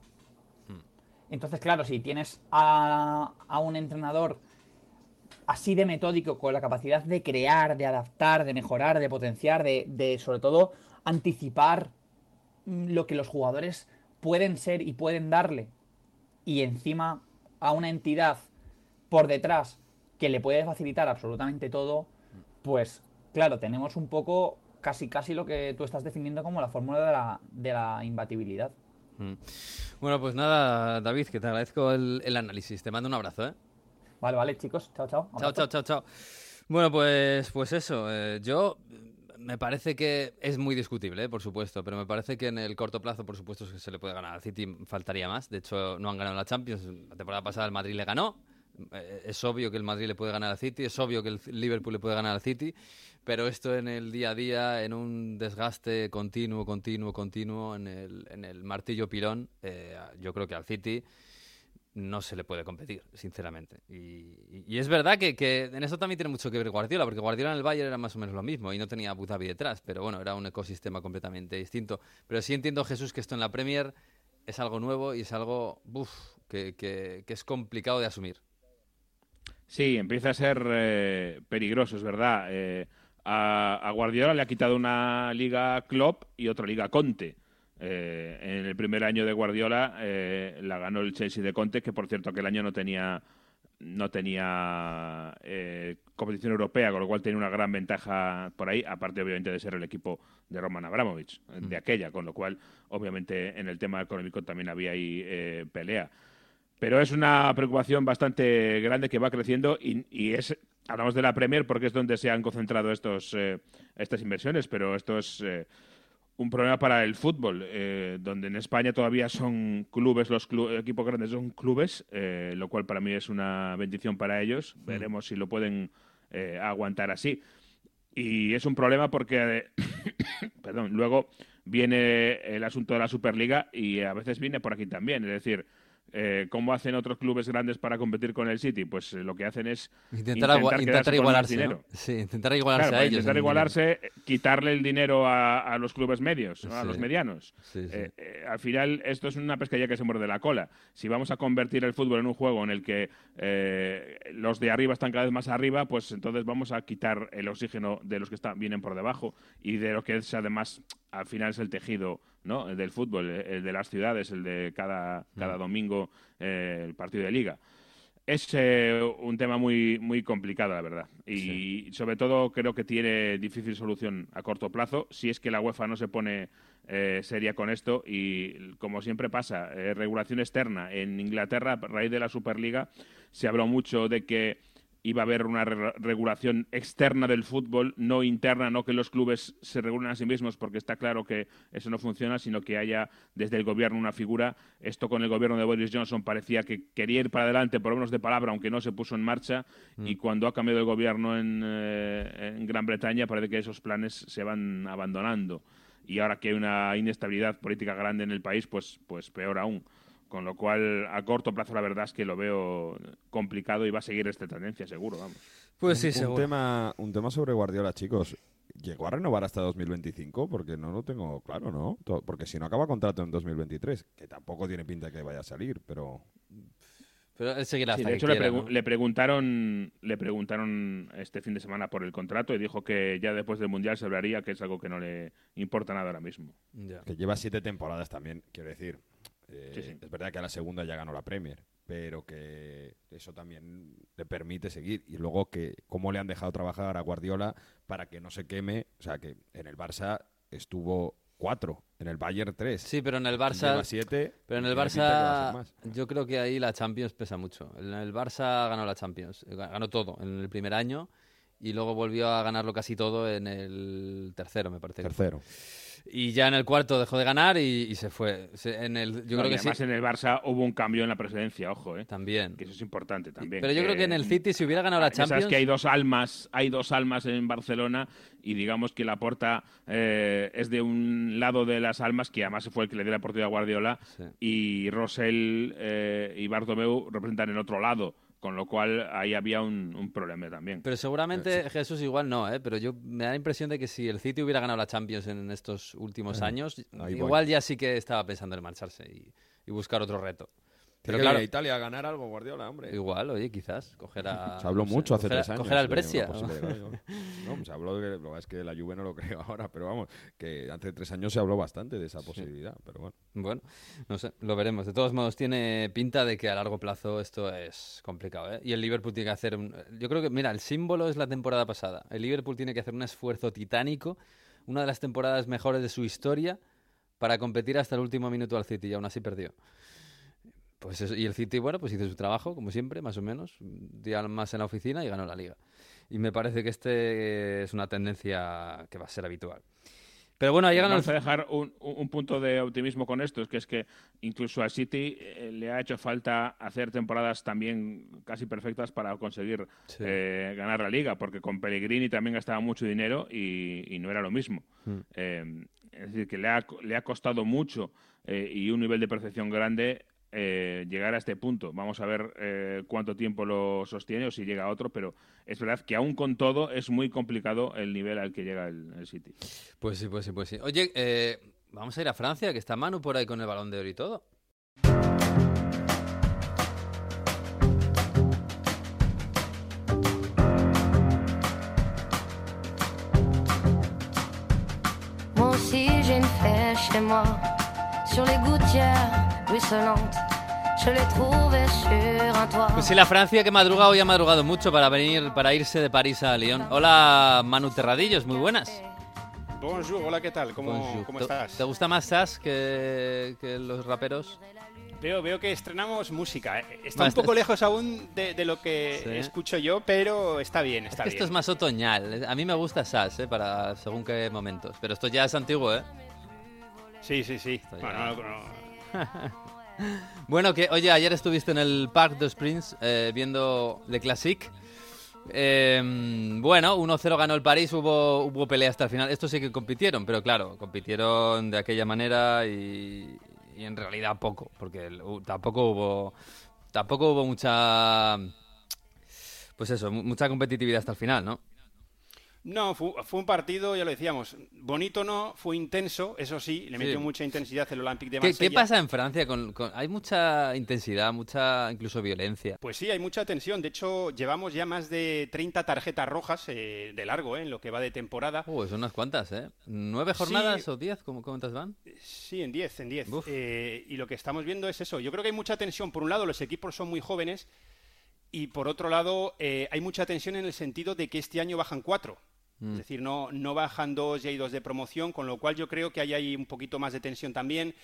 Entonces, claro, si tienes a, un entrenador así de metódico, con la capacidad de crear, de adaptar, de mejorar, de potenciar, de, de, sobre todo anticipar mm, lo que los jugadores pueden ser y pueden darle, y encima a una entidad por detrás que le puede facilitar absolutamente todo, pues claro, tenemos un poco casi casi lo que tú estás definiendo como la fórmula de la, de la imbatibilidad. Mm. Bueno, pues nada, David, que te agradezco el, el análisis. Te mando un abrazo, ¿eh? Vale, vale, chicos. Chao, chao. Chao, chao, chao, chao. Bueno, pues, pues eso. eh, yo me parece que es muy discutible, eh, por supuesto, pero me parece que en el corto plazo, por supuesto, es que se le puede ganar al City, faltaría más. De hecho, no han ganado la Champions. La temporada pasada el Madrid le ganó. Eh, Es obvio que el Madrid le puede ganar al City, es obvio que el Liverpool le puede ganar al City, pero esto en el día a día, en un desgaste continuo, continuo, continuo, en el, en el martillo pilón, eh, yo creo que al City no se le puede competir, sinceramente. Y, es verdad que, en eso también tiene mucho que ver Guardiola, porque Guardiola en el Bayern era más o menos lo mismo y no tenía Abu Dhabi detrás, pero bueno, era un ecosistema completamente distinto. Pero sí entiendo, Jesús, que esto en la Premier es algo nuevo y es algo que- que es complicado de asumir. Sí, empieza a ser eh, peligroso, es verdad. Eh, a, a Guardiola le ha quitado una liga Klopp y otra liga Conte. Eh, en el primer año de Guardiola eh, la ganó el Chelsea de Conte, que por cierto aquel año no tenía no tenía eh, competición europea, con lo cual tenía una gran ventaja por ahí, aparte obviamente de ser el equipo de Roman Abramovich, de aquella, con lo cual obviamente en el tema económico también había ahí eh, pelea. Pero es una preocupación bastante grande que va creciendo y, y es hablamos de la Premier porque es donde se han concentrado estos eh, estas inversiones, pero esto es eh, un problema para el fútbol, eh, donde en España todavía son clubes, los clu- equipos grandes son clubes, eh, lo cual para mí es una bendición para ellos. Veremos si lo pueden eh, aguantar así. Y es un problema porque, perdón, luego viene el asunto de la Superliga y a veces viene por aquí también. Es decir, eh, ¿cómo hacen otros clubes grandes para competir con el City? Pues eh, lo que hacen es Intentar, intentar igualarse, ¿no? dinero. Sí, intentar igualarse Claro, a ellos. Intentar el igualarse, eh, quitarle el dinero a, a los clubes medios, ¿no? a los medianos. Sí, sí. Eh, al final, esto es una pescadilla que se muerde la cola. Si vamos a convertir el fútbol en un juego en el que los de arriba están cada vez más arriba, pues entonces vamos a quitar el oxígeno de los que están, vienen por debajo y de lo que es además, al final es el tejido ¿no? el del fútbol, el, de las ciudades, el de cada, cada domingo eh, el partido de liga. Es eh, un tema muy, muy complicado, la verdad. Y sobre todo creo que tiene difícil solución a corto plazo si es que la UEFA no se pone eh, seria con esto. Y como siempre pasa, eh, regulación externa. En Inglaterra, a raíz de la Superliga, se habló mucho de que iba a haber una re- regulación externa del fútbol, no interna, no que los clubes se regulen a sí mismos, porque está claro que eso no funciona, sino que haya desde el gobierno una figura. Esto con el gobierno de Boris Johnson parecía que quería ir para adelante, por lo menos de palabra, aunque no se puso en marcha, y cuando ha cambiado el gobierno en, eh, en Gran Bretaña parece que esos planes se van abandonando. Y ahora que hay una inestabilidad política grande en el país, pues, pues peor aún. Con lo cual, a corto plazo, la verdad es que lo veo complicado y va a seguir esta tendencia, seguro, vamos. Pues sí, un, seguro. tema, un tema sobre Guardiola, chicos. ¿Llegó a renovar hasta 2025? Porque no lo tengo claro, ¿no? Porque si no acaba contrato en 2023, que tampoco tiene pinta que vaya a salir, pero... Pero él seguirá Sí, hasta de que hecho, le, quiera, pregu- ¿no? le preguntaron le preguntaron este fin de semana por el contrato y dijo que ya después del Mundial se hablaría, que es algo que no le importa nada ahora mismo. Ya. Que lleva siete temporadas también, quiero decir. Eh, Sí, sí. Es verdad que a la segunda ya ganó la Premier, pero que eso también le permite seguir. Y luego que cómo le han dejado trabajar a Guardiola para que no se queme. O sea, que en el Barça estuvo cuatro, en el Bayern tres. Sí, pero en el Barça. siete. Pero en el Barça, yo creo que ahí la Champions pesa mucho. En el Barça ganó la Champions, eh, ganó todo en el primer año y luego volvió a ganarlo casi todo en el tercero, me parece. Tercero. Y ya en el cuarto dejó de ganar y, y se fue. Se- en el, yo No, creo y que sí. además en el Barça hubo un cambio en la presidencia, ojo, ¿eh? También. que eso es importante también. Pero yo creo que en el City, si hubiera ganado la Ya sabes Champions. que hay dos almas, hay dos almas en Barcelona y digamos que la porta es de un lado de las almas que además fue el que le dio la oportunidad a Guardiola Sí. y Rosell eh, y Bartomeu representan el otro lado, con lo cual ahí había un, un problema también. Pero seguramente Jesús igual no, ¿eh? Pero yo me da la impresión de que si el City hubiera ganado la Champions en estos últimos Eh, años, ahí voy. igual ya sí que estaba pensando en marcharse y, y buscar otro reto. Pero Pero claro, a Italia a ganar algo, Guardiola, hombre. igual, oye, quizás coger a... Se habló no sé, mucho hace coger tres años. Coger al de Brescia. ¿no? No, se habló de lo que es que la Juve no lo creo ahora, pero vamos, que hace tres años se habló bastante de esa posibilidad, pero bueno. Bueno, no sé, lo veremos. De todos modos, tiene pinta de que a largo plazo esto es complicado, ¿eh? Y el Liverpool tiene que hacer... un- Yo creo que, mira, el símbolo es la temporada pasada. El Liverpool tiene que hacer un esfuerzo titánico, una de las temporadas mejores de su historia, para competir hasta el último minuto al City y aún así perdió. Pues eso- y el City, bueno, pues hizo su trabajo, como siempre, más o menos, un día más en la oficina y ganó la liga. Y me parece que este es una tendencia que va a ser habitual. Pero bueno, ahí el Vamos a dejar un, un- un punto de optimismo con esto, es que es que incluso al City eh, le ha hecho falta hacer temporadas también casi perfectas para conseguir Sí. eh, ganar la liga, porque con Pellegrini también gastaba mucho dinero y, y no era lo mismo. Mm. Eh, es decir, que le ha, le ha costado mucho eh, y un nivel de perfección grande eh, llegar a este punto. Vamos a ver eh, cuánto tiempo lo sostiene o si llega a otro, pero es verdad que aún con todo es muy complicado el nivel al que llega el, el City. Pues sí, pues sí, pues sí. Oye, eh, vamos a ir a Francia, que está Manu por ahí con el balón de oro y todo. Moi aussi j'ai une flèche chez moi, Pues sí, la Francia que madruga hoy ha madrugado mucho para venir, para irse de París a Lyon. Hola, Manu Terradillos, muy buenas. Bonjour, hola, ¿qué tal? ¿Cómo, cómo ¿Te- estás? ¿Te gusta más Sass que, que los raperos? Veo, veo que estrenamos música. ¿eh? Está un poco lejos aún de, de lo que Sí. escucho yo, pero está bien, Es está que bien. esto es más otoñal. A mí me gusta Sass, ¿eh? Para según qué momentos. Pero esto ya es antiguo, ¿eh? Sí, sí, sí. Bueno, no- no- Bueno, que oye, ayer estuviste en el Parc des Princes eh, viendo Le Classique. Eh, bueno, 1-0 ganó el París, hubo, hubo pelea hasta el final. Estos sí que compitieron, pero claro, compitieron de aquella manera y, y en realidad poco, porque el- tampoco hubo tampoco hubo mucha pues eso, mu- mucha competitividad hasta el final, ¿no? No, fu- fue, un partido, ya lo decíamos, bonito no, fue intenso, eso sí, le Sí. metió mucha intensidad el Olympique de ¿Qué, Marsella. qué pasa en Francia? Con, con- hay mucha intensidad, mucha incluso violencia. Pues sí, hay mucha tensión. De hecho, llevamos ya más de 30 tarjetas rojas eh, de largo eh, en lo que va de temporada. Uh, son unas cuantas, ¿eh? ¿Nueve Sí. jornadas o diez? ¿Cómo, ¿Cuántas van? Sí, en 10, en 10. Uf. Eh, y lo que estamos viendo es eso. Yo creo que hay mucha tensión. Por un lado, los equipos son muy jóvenes. Y por otro lado, eh, hay mucha tensión en el sentido de que este año bajan cuatro. Mm. Es decir, no, no bajan dos y hay dos de promoción, con lo cual yo creo que ahí hay un poquito más de tensión también.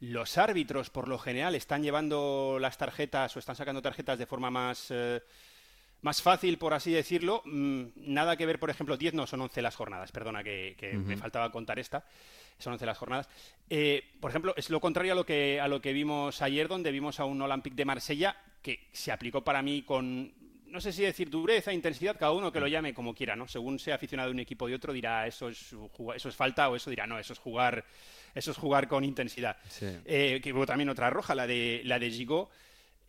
Los árbitros, por lo general, están llevando las tarjetas o están sacando tarjetas de forma más, eh, más fácil, por así decirlo. Mm, nada que ver, por ejemplo, 10 no, son 11 las jornadas, perdona que, que me faltaba contar esta. Son 11 las jornadas. Eh, por ejemplo, es lo contrario a lo, que, a lo que vimos ayer, donde vimos a un Olympique de Marsella que se aplicó para mí con, no sé si decir dureza, intensidad, cada uno que lo llame como quiera, ¿no? Según sea aficionado de un equipo y otro, dirá eso es, eso es falta o eso dirá no, eso es jugar, eso es jugar con intensidad. Sí. Eh, que hubo también otra roja, la de, la de Gigot.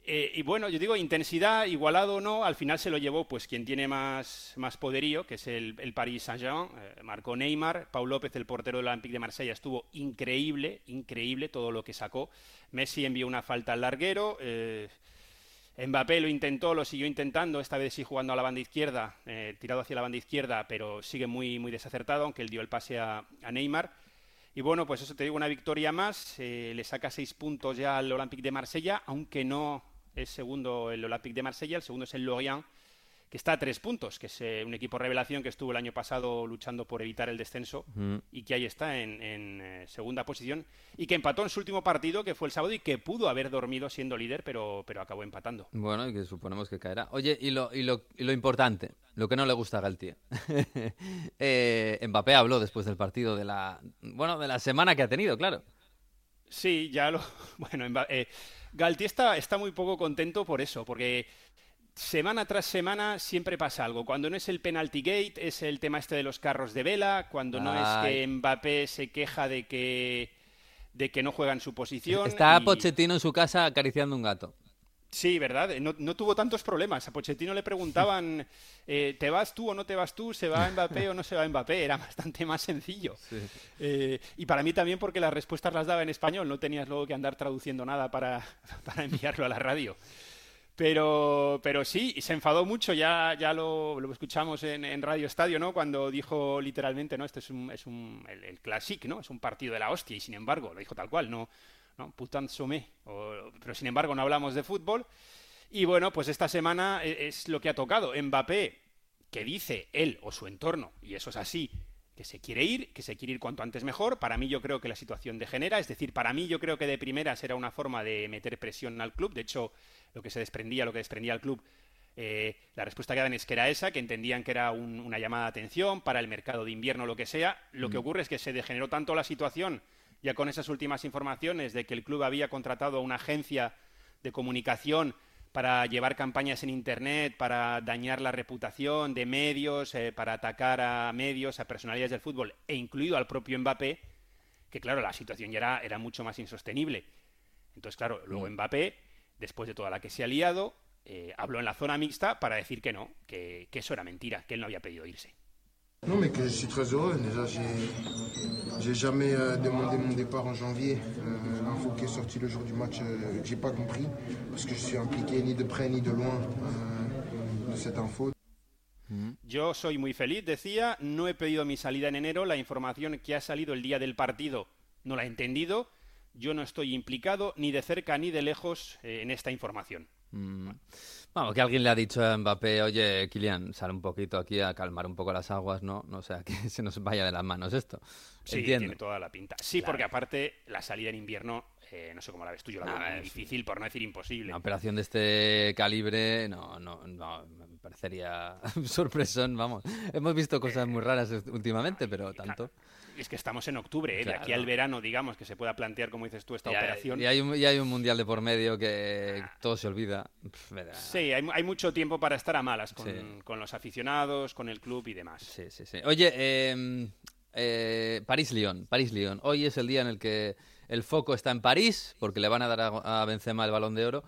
Eh, y bueno, yo digo, intensidad, igualado o no, al final se lo llevó pues quien tiene más, más poderío, que es el, el Paris Saint-Germain, eh, marcó Neymar, Paul López, el portero del Olympique de Marsella, estuvo increíble, increíble todo lo que sacó. Messi envió una falta al larguero, eh, Mbappé lo intentó, lo siguió intentando, esta vez sí jugando a la banda izquierda, eh, tirado hacia la banda izquierda, pero sigue muy, muy desacertado, aunque él dio el pase a, Neymar. Y bueno, pues eso te digo, una victoria más, eh, le saca seis puntos ya al Olympique de Marsella, aunque no es segundo el Olympique de Marsella, el segundo es el Lorient, que está a tres puntos, que es eh, un equipo revelación que estuvo el año pasado luchando por evitar el descenso Mm. y que ahí está en, en, eh, segunda posición y que empató en su último partido, que fue el sábado, y que pudo haber dormido siendo líder, pero, pero acabó empatando. Bueno, y que suponemos que caerá. Oye, y lo, y lo, y lo importante, lo que no le gusta a Galtier. eh, Mbappé habló después del partido de la, bueno, de la semana que ha tenido, claro. Sí, ya lo. Bueno, Galtier está, está muy poco contento por eso, porque semana tras semana siempre pasa algo. Cuando no es el penalty gate, es el tema este de los carros de vela. Cuando no es que Mbappé se queja de que de que no juega en su posición. Está y- Pochettino en su casa acariciando un gato. Sí, ¿verdad? No, no tuvo tantos problemas. A Pochettino le preguntaban, eh, ¿te vas tú o no te vas tú? ¿Se va Mbappé o no se va Mbappé? Era bastante más sencillo. Eh, y para mí también porque las respuestas las daba en español, no tenías luego que andar traduciendo nada para, para enviarlo a la radio. Pero, pero sí, y se enfadó mucho, ya, ya lo, lo escuchamos en, Radio Estadio, ¿no? Cuando dijo literalmente, ¿no? Este es un, es un el, el ¿no? Es un partido de la hostia, y sin embargo, lo dijo tal cual, no, no, putain sommet. O- pero sin embargo, no hablamos de fútbol. Y bueno, pues esta semana e- es lo que ha tocado. Mbappé, que dice él o su entorno, y eso es así, que se quiere ir, que se quiere ir cuanto antes mejor. Para mí yo creo que la situación degenera, es decir, para mí yo creo que de primeras era una forma de meter presión al club. De hecho, lo que se desprendía, lo que desprendía al club, eh, la respuesta que daban es que era esa, que entendían que era un- una llamada de atención para el mercado de invierno lo que sea. Lo que Mm. ocurre es que se degeneró tanto la situación, ya con esas últimas informaciones de que el club había contratado a una agencia de comunicación para llevar campañas en Internet, para dañar la reputación de medios, eh, para atacar a medios, a personalidades del fútbol, e incluido al propio Mbappé, que claro, la situación ya era, era mucho más insostenible. Entonces, claro, luego Mbappé, después de toda la que se ha liado, eh, habló en la zona mixta para decir que no, que, que eso era mentira, que él no había pedido irse. Non, mais que je suis très heureux. Déjà, j'ai, jamais euh, demandé mon départ en janvier. Euh, l'info qui est sortie le jour du match, euh, j'ai pas compris parce que je suis impliqué ni de près ni de loin euh, de cette info. Yo soy muy feliz, decía, no he pedido mi salida en enero, la información que ha salido el día del partido no la he entendido, yo no estoy implicado ni de cerca ni de lejos eh, en esta información. Mm. Vamos, que alguien le ha dicho a Mbappé, oye, Kylian, sal un poquito aquí a calmar un poco las aguas, ¿no? No sea que se nos vaya de las manos esto. Sí, Entiendo. tiene toda la pinta. Sí, Claro. porque aparte la salida en invierno, eh, no sé cómo la ves tú, yo la veo Nah, muy es- difícil, por no decir imposible. Una operación de este calibre, no, no, no, me parecería sorpresón, vamos. Hemos visto cosas muy raras últimamente, pero tanto. Es que estamos en octubre, ¿eh? de aquí al verano, digamos, que se pueda plantear, como dices tú, esta operación. y hay un, y hay un mundial de por medio que todo se olvida. Pff, Sí, hay, hay mucho tiempo para estar a malas con, Sí. con los aficionados, con el club y demás. Sí, sí, sí. Oye, eh, eh, París-Lyon, París-Lyon. Hoy es el día en el que el foco está en París, porque le van a dar a, a Benzema el Balón de Oro,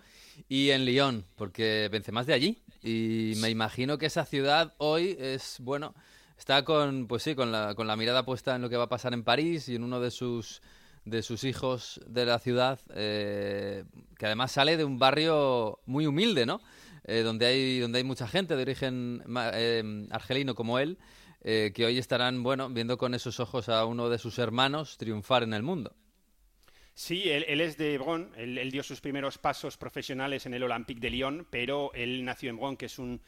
y en Lyon, porque Benzema es de allí. Y me imagino que esa ciudad hoy es, bueno, está con, pues sí, con la, con la mirada puesta en lo que va a pasar en París y en uno de sus de sus hijos de la ciudad, eh, que además sale de un barrio muy humilde, ¿no? Eh, donde hay donde hay mucha gente de origen eh, argelino como él, eh, que hoy estarán, bueno, viendo con esos ojos a uno de sus hermanos triunfar en el mundo. Sí, él, es de Hebron, él, dio sus primeros pasos profesionales en el Olympique de Lyon, pero él nació en Hebron, que es un...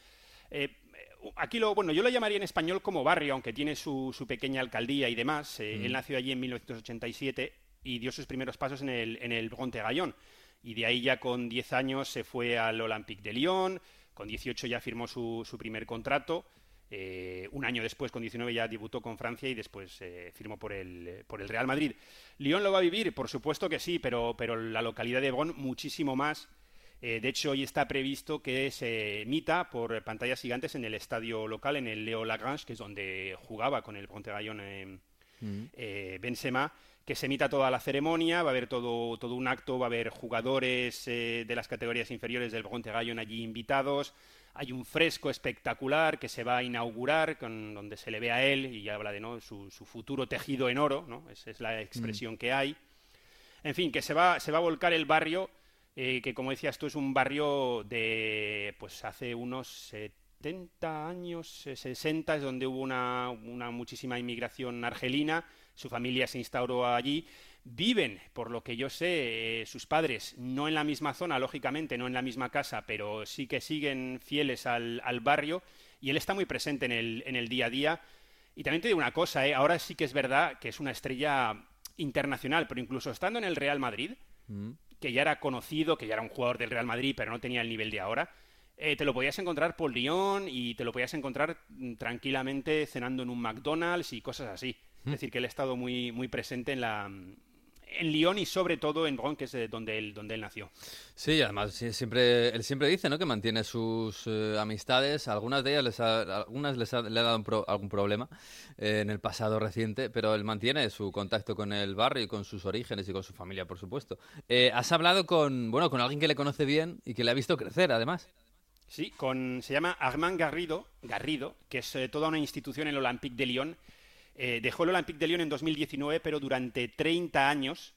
aquí lo, bueno, yo lo llamaría en español como barrio, aunque tiene su, su pequeña alcaldía y demás. Eh, Mm. Él nació allí en 1987 y dio sus primeros pasos en el, en el Bronte-Gaillon. Y de ahí ya con 10 años se fue al Olympique de Lyon, con 18 ya firmó su, su primer contrato. Eh, un año después, con 19, ya debutó con Francia y después eh, firmó por el, por el Real Madrid. ¿Lyon lo va a vivir? Por supuesto que sí, pero, pero la localidad de Bonn muchísimo más. Eh, de hecho, hoy está previsto que se emita por pantallas gigantes en el estadio local, en el Leo Lagrange, que es donde jugaba con el Pontegallón eh, eh, Benzema, que se emita toda la ceremonia, va a haber todo, todo un acto, va a haber jugadores eh, de las categorías inferiores del Brontegallon allí invitados, hay un fresco espectacular que se va a inaugurar, con, donde se le ve a él y habla de ¿no? su, su futuro tejido en oro, ¿no? esa es la expresión que hay. En fin, que se va, se va a volcar el barrio, eh, que como decías tú es un barrio de, pues hace unos 70 años, eh, 60, es donde hubo una, muchísima inmigración argelina, su familia se instauró allí. Viven, por lo que yo sé, eh, sus padres no en la misma zona, lógicamente, no en la misma casa, pero sí que siguen fieles al, barrio y él está muy presente en el, día a día. Y también te digo una cosa, ¿eh? ahora sí que es verdad que es una estrella internacional, pero incluso estando en el Real Madrid, que ya era conocido, que ya era un jugador del Real Madrid, pero no tenía el nivel de ahora, eh, te lo podías encontrar por Lyon y te lo podías encontrar mm, tranquilamente cenando en un McDonald's y cosas así. Es decir, que él ha estado muy, muy presente en la en Lyon y sobre todo en Bron, que es donde él, donde él nació. Sí, además siempre, él siempre dice ¿no? que mantiene sus eh, amistades. Algunas de ellas les ha, algunas les ha, le ha dado un pro- algún problema eh, en el pasado reciente, pero él mantiene su contacto con el barrio y con sus orígenes y con su familia, por supuesto. Eh, has hablado con, bueno, con alguien que le conoce bien y que le ha visto crecer, además. Sí, con, se llama Armand Garrido, Garrido que es toda una institución en el Olympique de Lyon. Eh, dejó el Olympique de Lyon en 2019, pero durante 30 años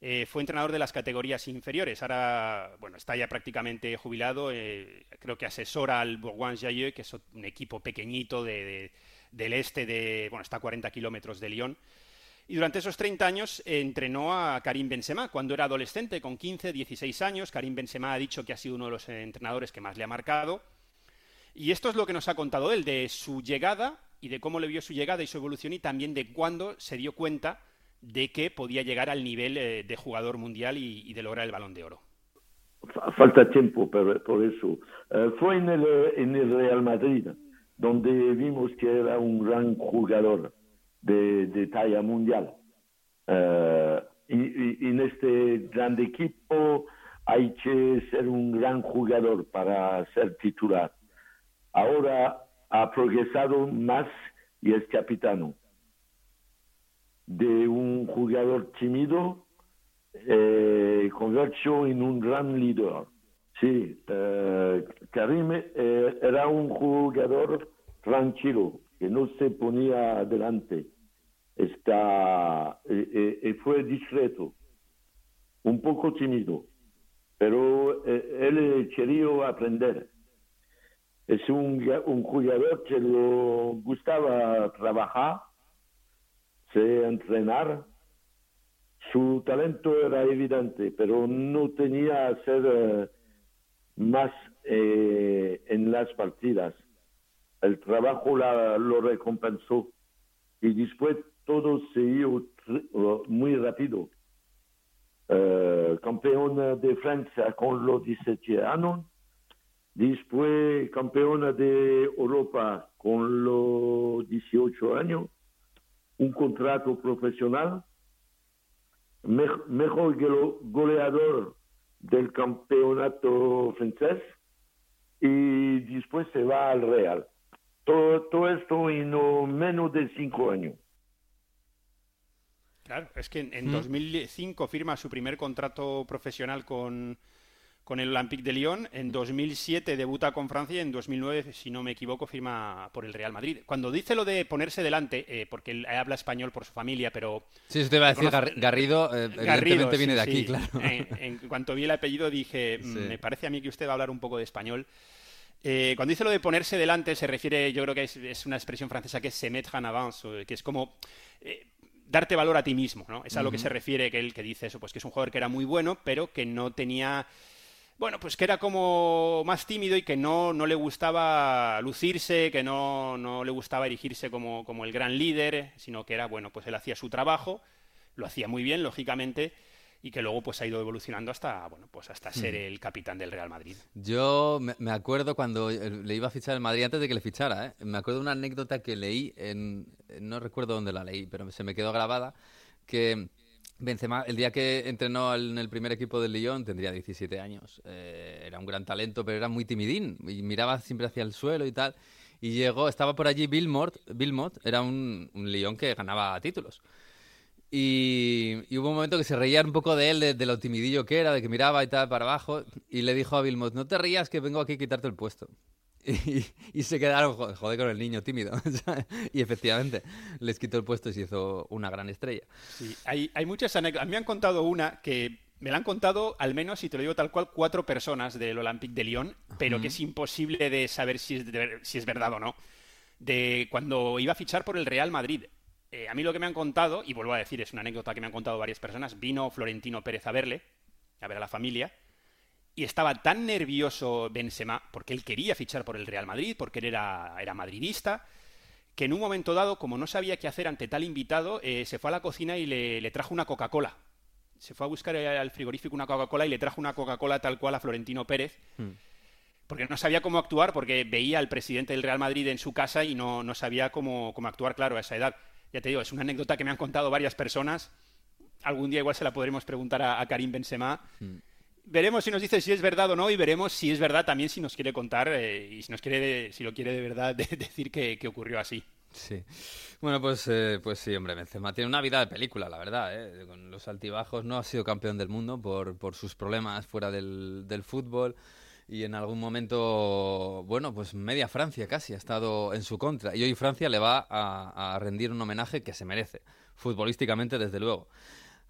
eh, fue entrenador de las categorías inferiores. Ahora, bueno, está ya prácticamente jubilado. eh, creo que asesora al Bourgoin-Jallieu, que es un equipo pequeñito de- de- del este de, bueno, está a 40 kilómetros de Lyon. Y durante esos 30 años entrenó a Karim Benzema cuando era adolescente, con 15, 16 años. Karim Benzema ha dicho que ha sido uno de los entrenadores que más le ha marcado. Y esto es lo que nos ha contado él, de su llegada y de cómo le vio su llegada y su evolución y también de cuándo se dio cuenta de que podía llegar al nivel eh, de jugador mundial y, de lograr el balón de oro. Fa- Falta tiempo por, eso. Eh, fue en el, en el Real Madrid donde vimos que era un gran jugador de, de talla mundial. Eh, y en este gran equipo hay que ser un gran jugador para ser titular. Ahora ha progresado más y es capitano. De un jugador tímido eh, convirtió en un gran líder. Sí, eh, Karim eh, era un jugador tranquilo, que no se ponía adelante. Está, eh, eh, fue discreto, un poco tímido, pero él quería aprender. Es un, un jugador que le gustaba trabajar, se entrenar, su talento era evidente, pero no tenía a ser eh, más eh, en las partidas. El trabajo la- lo recompensó y después todo se hizo muy rápido. Eh, campeona de Francia con los 17 años, después campeona de Europa con los 18 años, un contrato profesional mej- mejor goleador del campeonato francés y después se va al Real. Todo, todo esto en no menos de cinco años. Claro, es que en, en Mm. 2005 firma su primer contrato profesional con, con el Olympique de Lyon, en 2007 debuta con Francia y en 2009, si no me equivoco, firma por el Real Madrid. Cuando dice lo de ponerse delante, eh, porque él habla español por su familia, pero... Sí, eso te iba a decir, Garrido, eh, evidentemente viene de aquí, claro. En, en cuanto vi el apellido dije, "Mm, Sí. me parece a mí que usted va a hablar un poco de español. Eh, cuando dice lo de ponerse delante, se refiere, yo creo que es, es una expresión francesa que es se mettre en avance, que es como eh, darte valor a ti mismo, ¿no? Es a lo que se refiere que él que dice eso, pues que es un jugador que era muy bueno, pero que no tenía bueno, pues que era como más tímido y que no, no le gustaba lucirse, que no, no le gustaba erigirse como, como el gran líder, sino que era, bueno, pues él hacía su trabajo, lo hacía muy bien, lógicamente, y que luego pues ha ido evolucionando hasta, bueno, pues hasta ser Mm. el capitán del Real Madrid. Yo me, acuerdo cuando eh, le iba a fichar el Madrid antes de que le fichara, ¿eh? Me acuerdo de una anécdota que leí en... No recuerdo dónde la leí, pero se me quedó grabada, que Benzema, el día que entrenó en el primer equipo del Lyon, tendría 17 años. Eh, era un gran talento, pero era muy timidín y miraba siempre hacia el suelo y tal. Y llegó, estaba por allí Bill Mott, Bill Mott era un, un Lyon que ganaba títulos. Y, hubo un momento que se reían un poco de él, de, lo timidillo que era, de que miraba y tal para abajo. Y le dijo a Vilmot, no te rías que vengo aquí a quitarte el puesto. Y, y se quedaron, "Jo- joder, con el niño tímido. y efectivamente, les quitó el puesto y se hizo una gran estrella. Sí, hay, hay muchas anécdotas. A mí me han contado una que me la han contado al menos, y te lo digo tal cual, cuatro personas del Olympique de Lyon, pero que es imposible de saber si es, de si es verdad o no. De cuando iba a fichar por el Real Madrid. Eh, a mí lo que me han contado, y vuelvo a decir, es una anécdota que me han contado varias personas, vino Florentino Pérez a verle, a ver a la familia, y estaba tan nervioso Benzema, porque él quería fichar por el Real Madrid, porque él era, era madridista, que en un momento dado, como no sabía qué hacer ante tal invitado, eh, se fue a la cocina y le, le trajo una Coca-Cola. Se fue a buscar al frigorífico una Coca-Cola y le trajo una Coca-Cola tal cual a Florentino Pérez, porque no sabía cómo actuar, porque veía al presidente del Real Madrid en su casa y no, no sabía cómo, cómo actuar, claro, a esa edad. Ya te digo, es una anécdota que me han contado varias personas. Algún día igual se la podremos preguntar a, a Karim Benzema. Veremos si nos dice si es verdad o no y veremos si es verdad también si nos quiere contar eh, y si nos quiere, si lo quiere de verdad de- decir que, que ocurrió así. Sí. Bueno, pues, eh, pues sí, hombre, Benzema tiene una vida de película, la verdad, ¿eh? Con los altibajos no ha sido campeón del mundo por, por sus problemas fuera del, del fútbol y en algún momento, bueno, pues media Francia casi ha estado en su contra y hoy Francia le va a, a rendir un homenaje que se merece, futbolísticamente desde luego.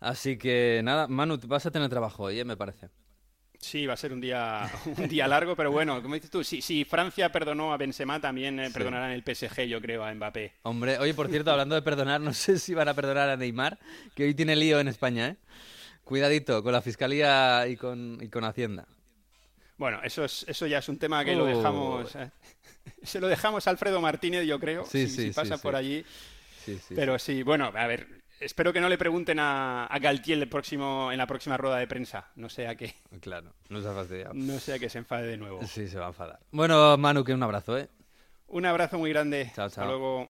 Así que nada, Manu, vas a tener trabajo hoy, ¿eh? me parece. Sí, va a ser un día, un día largo, pero bueno, como dices tú, si, si Francia perdonó a Benzema, también eh, Sí. perdonarán el PSG, yo creo, a Mbappé. Hombre, oye, por cierto, hablando de perdonar, no sé si van a perdonar a Neymar, que hoy tiene lío en España, ¿eh? Cuidadito con la Fiscalía y con, y con Hacienda. Bueno, eso, es, eso ya es un tema que lo Oh. dejamos. eh, se lo dejamos a Alfredo Martínez, yo creo, Sí, si, sí, si pasa por allí. Sí, sí, Pero sí, bueno, a ver, espero que no le pregunten a, a Galtier el próximo, en la próxima rueda de prensa. No sea que, Claro, no se ha fastidiado. no sea que se enfade de nuevo. Sí, se va a enfadar. Bueno, Manu, que un abrazo, ¿eh? Un abrazo muy grande. Chao, Hasta chao. luego.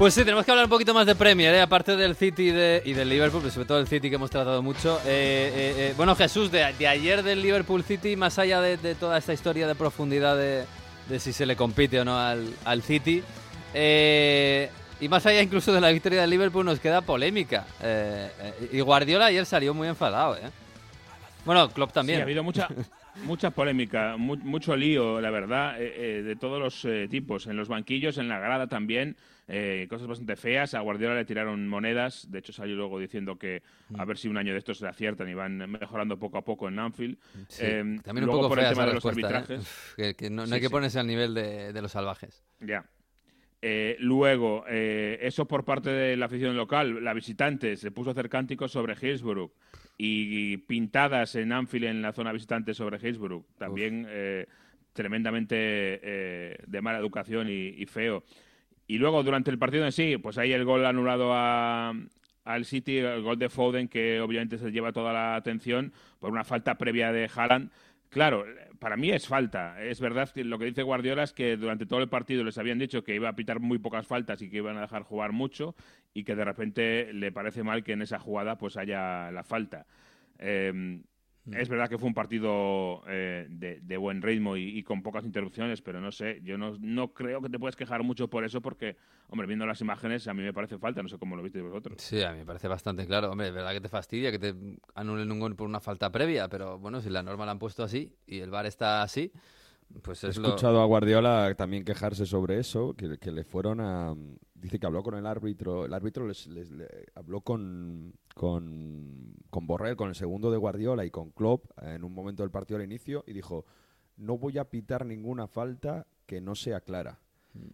Pues sí, tenemos que hablar un poquito más de Premier, ¿eh? aparte del City y, de- y del Liverpool, pero sobre todo del City que hemos tratado mucho. Eh, eh, eh, bueno, Jesús, de, de ayer del Liverpool City, más allá de, de toda esta historia de profundidad de, si se le compite o no al, al City, eh, y más allá incluso de la victoria del Liverpool, nos queda polémica. Y Guardiola ayer salió muy enfadado, ¿eh? Bueno, Klopp también. Sí, ha habido mucha, mucha polémica, mu- mucho lío, la verdad, eh, eh, de todos los eh, tipos. En los banquillos, en la grada también, eh, cosas bastante feas. A Guardiola le tiraron monedas. De hecho, salió luego diciendo que a ver si un año de estos se aciertan y van mejorando poco a poco en Anfield. Sí, Eh, también un poco por el tema de los arbitrajes. Que, que no, no Sí, hay que sí. ponerse al nivel de, de los salvajes. Ya. Eh, luego, eh, eso por parte de la afición local. La visitante se puso a hacer cánticos sobre Hillsborough y pintadas en Anfield en la zona visitante sobre Hillsborough. También eh, tremendamente eh, de mala educación y, y feo. Y luego, durante el partido en sí, pues ahí el gol anulado a, al City, el gol de Foden, que obviamente se lleva toda la atención por una falta previa de Haaland. Claro, para mí es falta. Es verdad que lo que dice Guardiola es que durante todo el partido les habían dicho que iba a pitar muy pocas faltas y que iban a dejar jugar mucho y que de repente le parece mal que en esa jugada pues haya la falta. Eh, es verdad que fue un partido eh, de, de buen ritmo y, y con pocas interrupciones, pero no sé, yo no, no creo que te puedes quejar mucho por eso porque, hombre, viendo las imágenes a mí me parece falta, no sé cómo lo visteis vosotros. Sí, a mí me parece bastante claro. Hombre, es verdad que te fastidia que te anulen un gol por una falta previa, pero bueno, si la norma la han puesto así y el VAR está así, pues He lo... escuchado a Guardiola también quejarse sobre eso, que, que le fueron a... Dice que habló con el árbitro, el árbitro les, les- le- habló con, con, con Borrell, con el segundo de Guardiola y con Klopp en un momento del partido al inicio y dijo, no voy a pitar ninguna falta que no sea clara.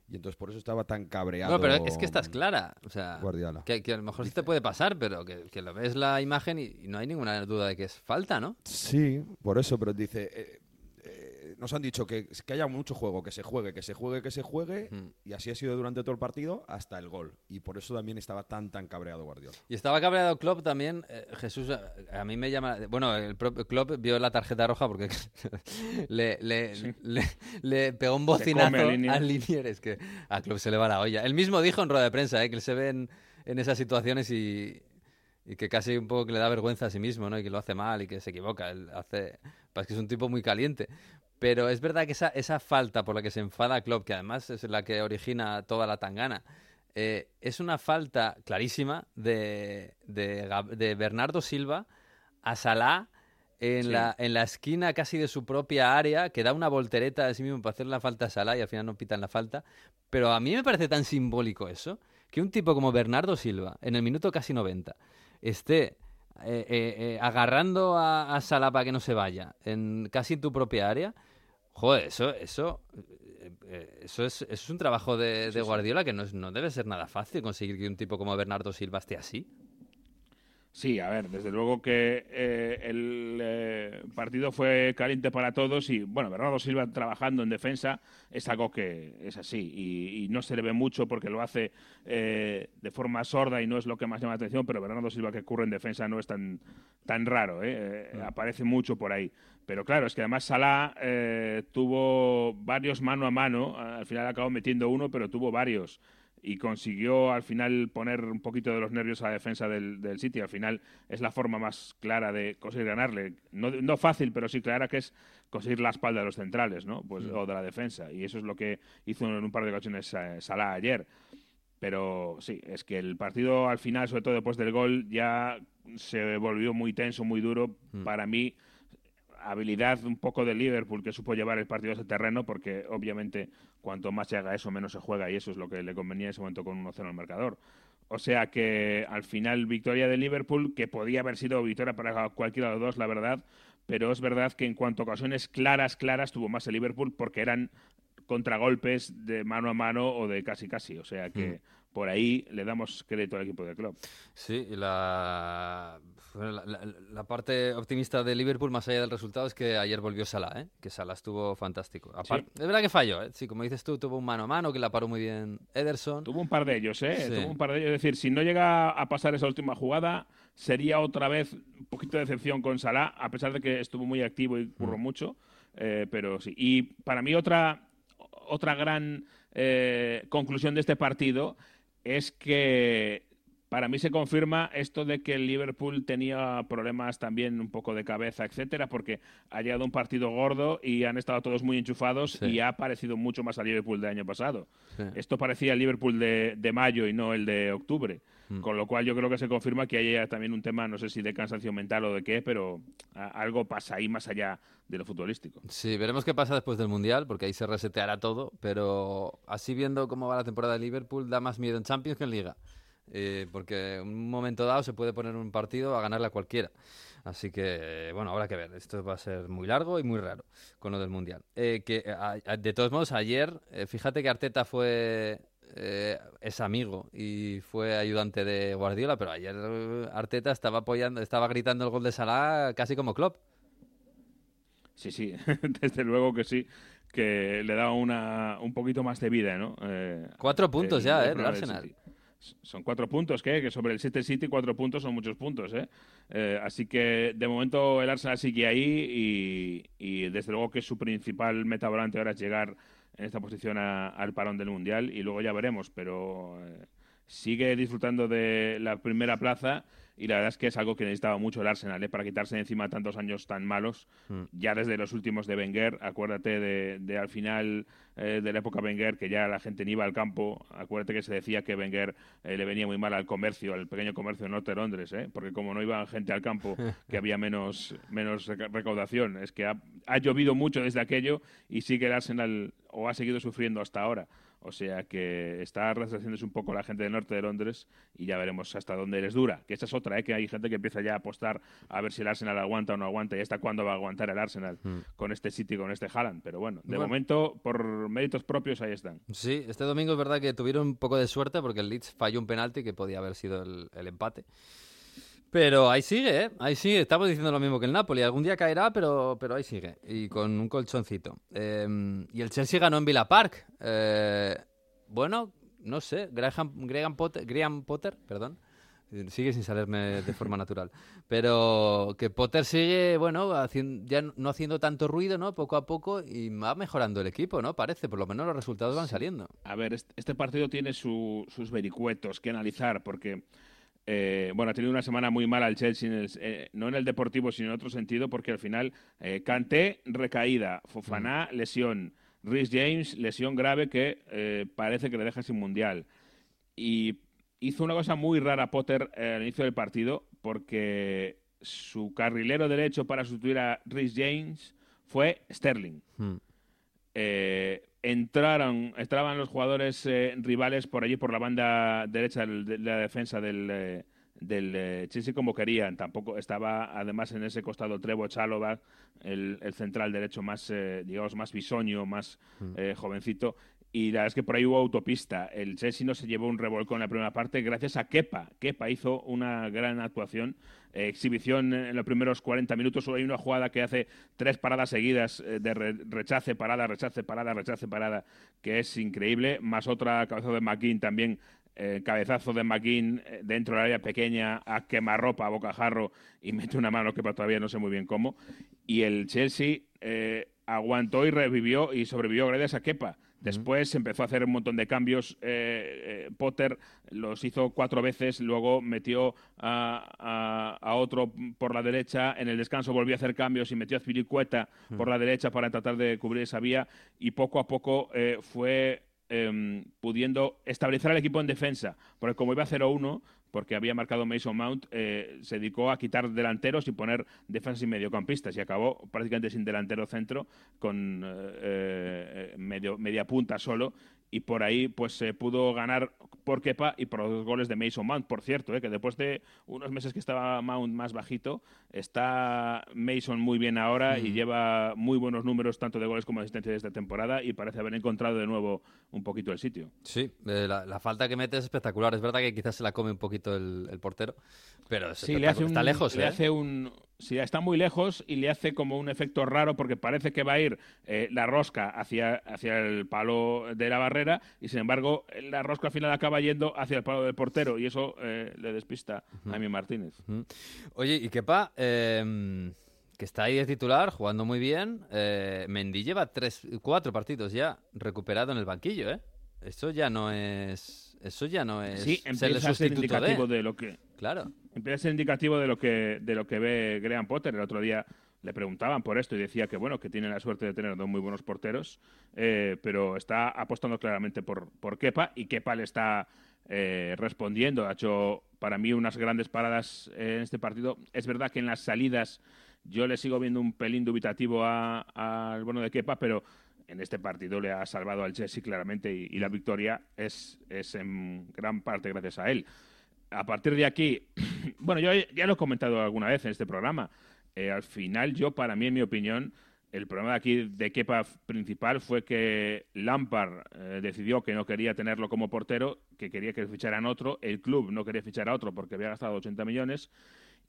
Y entonces por eso estaba tan cabreado. No, pero es que estás clara. O sea, Guardiola. que, que a lo mejor sí te puede pasar, pero que, que lo ves la imagen y, y no hay ninguna duda de que es falta, ¿no? Sí, por eso, pero dice, eh, nos han dicho que, que haya mucho juego, que se juegue, que se juegue, que se juegue, y así ha sido durante todo el partido hasta el gol. Y por eso también estaba tan, tan cabreado Guardiola. Y estaba cabreado Klopp también. eh, Jesús, a, a mí me llama. Bueno, el propio Klopp vio la tarjeta roja porque le, le, le, le pegó un bocinazo a Linier. al Linier. Es que a Klopp se le va la olla. Él mismo dijo en rueda de prensa eh, que él se ve en, en esas situaciones y, y que casi un poco que le da vergüenza a sí mismo, ¿no? Y que lo hace mal y que se equivoca. Él hace. Pues que es un tipo muy caliente. Pero es verdad que esa, esa falta por la que se enfada Klopp, que además es la que origina toda la tangana, eh, es una falta clarísima de, de, Gab- de Bernardo Silva a Salah en, Sí. la, en la esquina casi de su propia área, que da una voltereta a sí mismo para hacer la falta a Salah y al final no pitan la falta. Pero a mí me parece tan simbólico eso, que un tipo como Bernardo Silva, en el minuto casi 90, esté eh, eh, eh, agarrando a, a Salah para que no se vaya, en casi en tu propia área. Joder, eso, eso, eh, eso es, eso es un trabajo de, de Guardiola que no, es- no debe ser nada fácil conseguir que un tipo como Bernardo Silva esté así. Sí, a ver, desde luego que eh, el eh, partido fue caliente para todos y, bueno, Bernardo Silva trabajando en defensa es algo que es así y, y no se le ve mucho porque lo hace eh, de forma sorda y no es lo que más llama la atención, pero Bernardo Silva que ocurre en defensa no es tan, tan raro, ¿eh? Eh, aparece mucho por ahí. Pero claro, es que además Salah tuvo varios mano a mano, al final acabó metiendo uno, pero tuvo varios y consiguió al final poner un poquito de los nervios a la defensa del, del City. Al final es la forma más clara de conseguir ganarle. No, no fácil, pero sí clara, que es conseguir la espalda de los centrales, ¿no? Pues, O de la defensa. Y eso es lo que hizo en un par de ocasiones eh, Salah ayer. Pero sí, es que el partido al final, sobre todo después del gol, ya se volvió muy tenso, muy duro. Para mí, habilidad un poco de Liverpool que supo llevar el partido a ese terreno, porque obviamente cuanto más se haga eso, menos se juega, y eso es lo que le convenía en ese momento con 1-0 al marcador. O sea que al final victoria de Liverpool, que podía haber sido victoria para cualquiera de los dos, la verdad, pero es verdad que en cuanto a ocasiones claras, claras, tuvo más el Liverpool porque eran contragolpes de mano a mano o de casi casi. O sea que por ahí le damos crédito al equipo del club. Sí, la, la, la- la parte optimista de Liverpool, más allá del resultado, es que ayer volvió Salah, ¿eh? que Salah estuvo fantástico. Sí. Es verdad que falló, ¿eh? sí, como dices tú, tuvo un mano a mano que la paró muy bien Ederson. Tuvo un par de ellos, ¿eh? Sí. Tuvo un par de ellos. Es decir, si no llega a pasar esa última jugada, sería otra vez un poquito de decepción con Salah, a pesar de que estuvo muy activo y curró mucho. eh, pero sí. Y para mí otra, otra gran eh, conclusión de este partido es que para mí se confirma esto de que el Liverpool tenía problemas también un poco de cabeza, etcétera, porque ha llegado un partido gordo y han estado todos muy enchufados Sí. y ha parecido mucho más al Liverpool del año pasado. Sí. Esto parecía el Liverpool de, de mayo y no el de octubre. Mm. Con lo cual yo creo que se confirma que hay también un tema, no sé si de cansancio mental o de qué, pero algo pasa ahí más allá de lo futbolístico. Sí, veremos qué pasa después del Mundial, porque ahí se reseteará todo, pero así viendo cómo va la temporada de Liverpool, da más miedo en Champions que en Liga. Eh, porque en un momento dado se puede poner un partido a ganarle a cualquiera. Así que, bueno, habrá que ver. Esto va a ser muy largo y muy raro con lo del Mundial. Eh, que, a- a- de todos modos, ayer, eh, fíjate que Arteta fue... eh, es amigo y fue ayudante de Guardiola, pero ayer eh, Arteta estaba apoyando, estaba gritando el gol de Salah casi como Klopp. Sí, sí, desde luego que sí, que le da una, un poquito más de vida, ¿no? Eh, Cuatro puntos ya, el ¿eh? del Arsenal. City. Son cuatro puntos, ¿qué? Que sobre el City City cuatro puntos son muchos puntos, ¿eh? Eh, así que de momento el Arsenal sigue ahí y, y desde luego que su principal meta volante ahora es llegar en esta posición a- al parón del Mundial y luego ya veremos, pero eh, sigue disfrutando de la primera plaza y la verdad es que es algo que necesitaba mucho el Arsenal ¿eh? para quitarse de encima tantos años tan malos Mm. ya desde los últimos de Wenger, acuérdate de, de al final eh, de la época Wenger, que ya la gente ni iba al campo, acuérdate que se decía que Wenger eh, le venía muy mal al comercio, al pequeño comercio de norte de Londres, ¿eh? porque como no iba gente al campo, que había menos, menos reca- recaudación, es que ha, ha llovido mucho desde aquello y sigue el Arsenal, o ha seguido sufriendo hasta ahora. O sea que está resarciéndose un poco la gente del norte de Londres y ya veremos hasta dónde les dura. Que esa es otra, ¿eh? que hay gente que empieza ya a apostar a ver si el Arsenal aguanta o no aguanta y hasta cuándo va a aguantar el Arsenal Mm. con este City, con este Haaland. Pero bueno, de Bueno. momento, por méritos propios, ahí están. Sí, este domingo es verdad que tuvieron un poco de suerte porque el Leeds falló un penalti que podía haber sido el, el empate. Pero ahí sigue, ¿eh? Ahí sigue. Estamos diciendo lo mismo que el Napoli. Algún día caerá, pero, pero ahí sigue. Y con un colchoncito. Eh, y el Chelsea ganó en Villa Park. Eh, bueno, no sé. Graham, Graham Potter, Graham Potter, perdón. Sigue sin salirme de forma natural. Pero que Potter sigue, bueno, hacien- ya no- haciendo tanto ruido, ¿no? Poco a poco y va mejorando el equipo, ¿no? Parece, por lo menos los resultados van saliendo. A ver, est- este partido tiene su- sus vericuetos que analizar porque, eh, bueno, ha tenido una semana muy mala el Chelsea, en el- eh, no en el deportivo, sino en otro sentido, porque al final eh, Kanté, recaída, Fofaná, lesión, Rhys James, lesión grave que eh, parece que le deja sin mundial. Y hizo una cosa muy rara Potter eh, al inicio del partido porque su carrilero derecho para sustituir a Rhys James fue Sterling. Hmm. Eh, entraron, entraban los jugadores eh, rivales por allí por la banda derecha de la defensa del, eh, del eh, Chelsea como querían. Tampoco estaba además en ese costado Trevo Chalobah, el, el central derecho más, eh, digamos, más bisoño, más eh, jovencito. Y la verdad es que por ahí hubo autopista. El Chelsea no se llevó un revolcón en la primera parte gracias a Kepa. Kepa hizo una gran actuación. Eh, exhibición en los primeros 40 minutos. Solo hay una jugada que hace tres paradas seguidas eh, de re- rechace, parada, rechace, parada, rechace, parada, que es increíble. Más otra cabezazo de McKean también. eh, cabezazo de McKean dentro del área pequeña a quemarropa, a bocajarro y mete una mano que todavía no sé muy bien cómo. Y el Chelsea aguantó y revivió y sobrevivió gracias a Kepa. Después empezó a hacer un montón de cambios. eh, eh, Potter los hizo cuatro veces, luego metió a, a- a otro por la derecha. En el descanso volvió a hacer cambios y metió a Spiricueta por la derecha para tratar de cubrir esa vía. Y poco a poco eh, fue em, pudiendo establecer al equipo en defensa. Porque como iba 0-1, porque había marcado Mason Mount, eh, se dedicó a quitar delanteros y poner defensas y mediocampistas y acabó prácticamente sin delantero centro, con eh, eh, medio, media punta solo. Y por ahí pues se pudo ganar por Kepa y por los goles de Mason Mount, por cierto, ¿eh? que después de unos meses que estaba Mount más bajito, está Mason muy bien ahora y lleva muy buenos números tanto de goles como de asistencia de esta temporada y parece haber encontrado de nuevo un poquito el sitio. Sí, eh, la, la falta que mete es espectacular. Es verdad que quizás se la come un poquito el, el portero, pero es Sí, le hace un, está lejos. le ¿eh? hace un, sí, está muy lejos y le hace como un efecto raro porque parece que va a ir eh, la rosca hacia, hacia el palo de la barrera y sin embargo la rosca al final acaba yendo hacia el palo del portero y eso eh, le despista a mi Martínez. Oye, y Kepa, eh, que está ahí de titular, jugando muy bien. Eh, Mendy lleva tres, cuatro partidos ya recuperado en el banquillo, ¿eh? Eso ya no es, eso ya no es Sí, empieza a ser indicativo de. de lo que Claro. empieza a ser indicativo de lo que de lo que ve Graham Potter. El otro día le preguntaban por esto y decía que bueno que tiene la suerte de tener dos muy buenos porteros, eh, pero está apostando claramente por por Kepa y Kepa le está eh, respondiendo. Ha hecho para mí unas grandes paradas en este partido. Es verdad que en las salidas yo le sigo viendo un pelín dubitativo a- al bueno de Kepa, pero en este partido le ha salvado al Chelsea claramente y, la victoria es, es en gran parte gracias a él. A partir de aquí, bueno, yo ya lo he comentado alguna vez en este programa. eh, al final, yo, para mí, en mi opinión, el problema de aquí de Kepa principal fue que Lampard eh, decidió que no quería tenerlo como portero, que quería que ficharan otro. El club no quería fichar a otro porque había gastado 80 millones.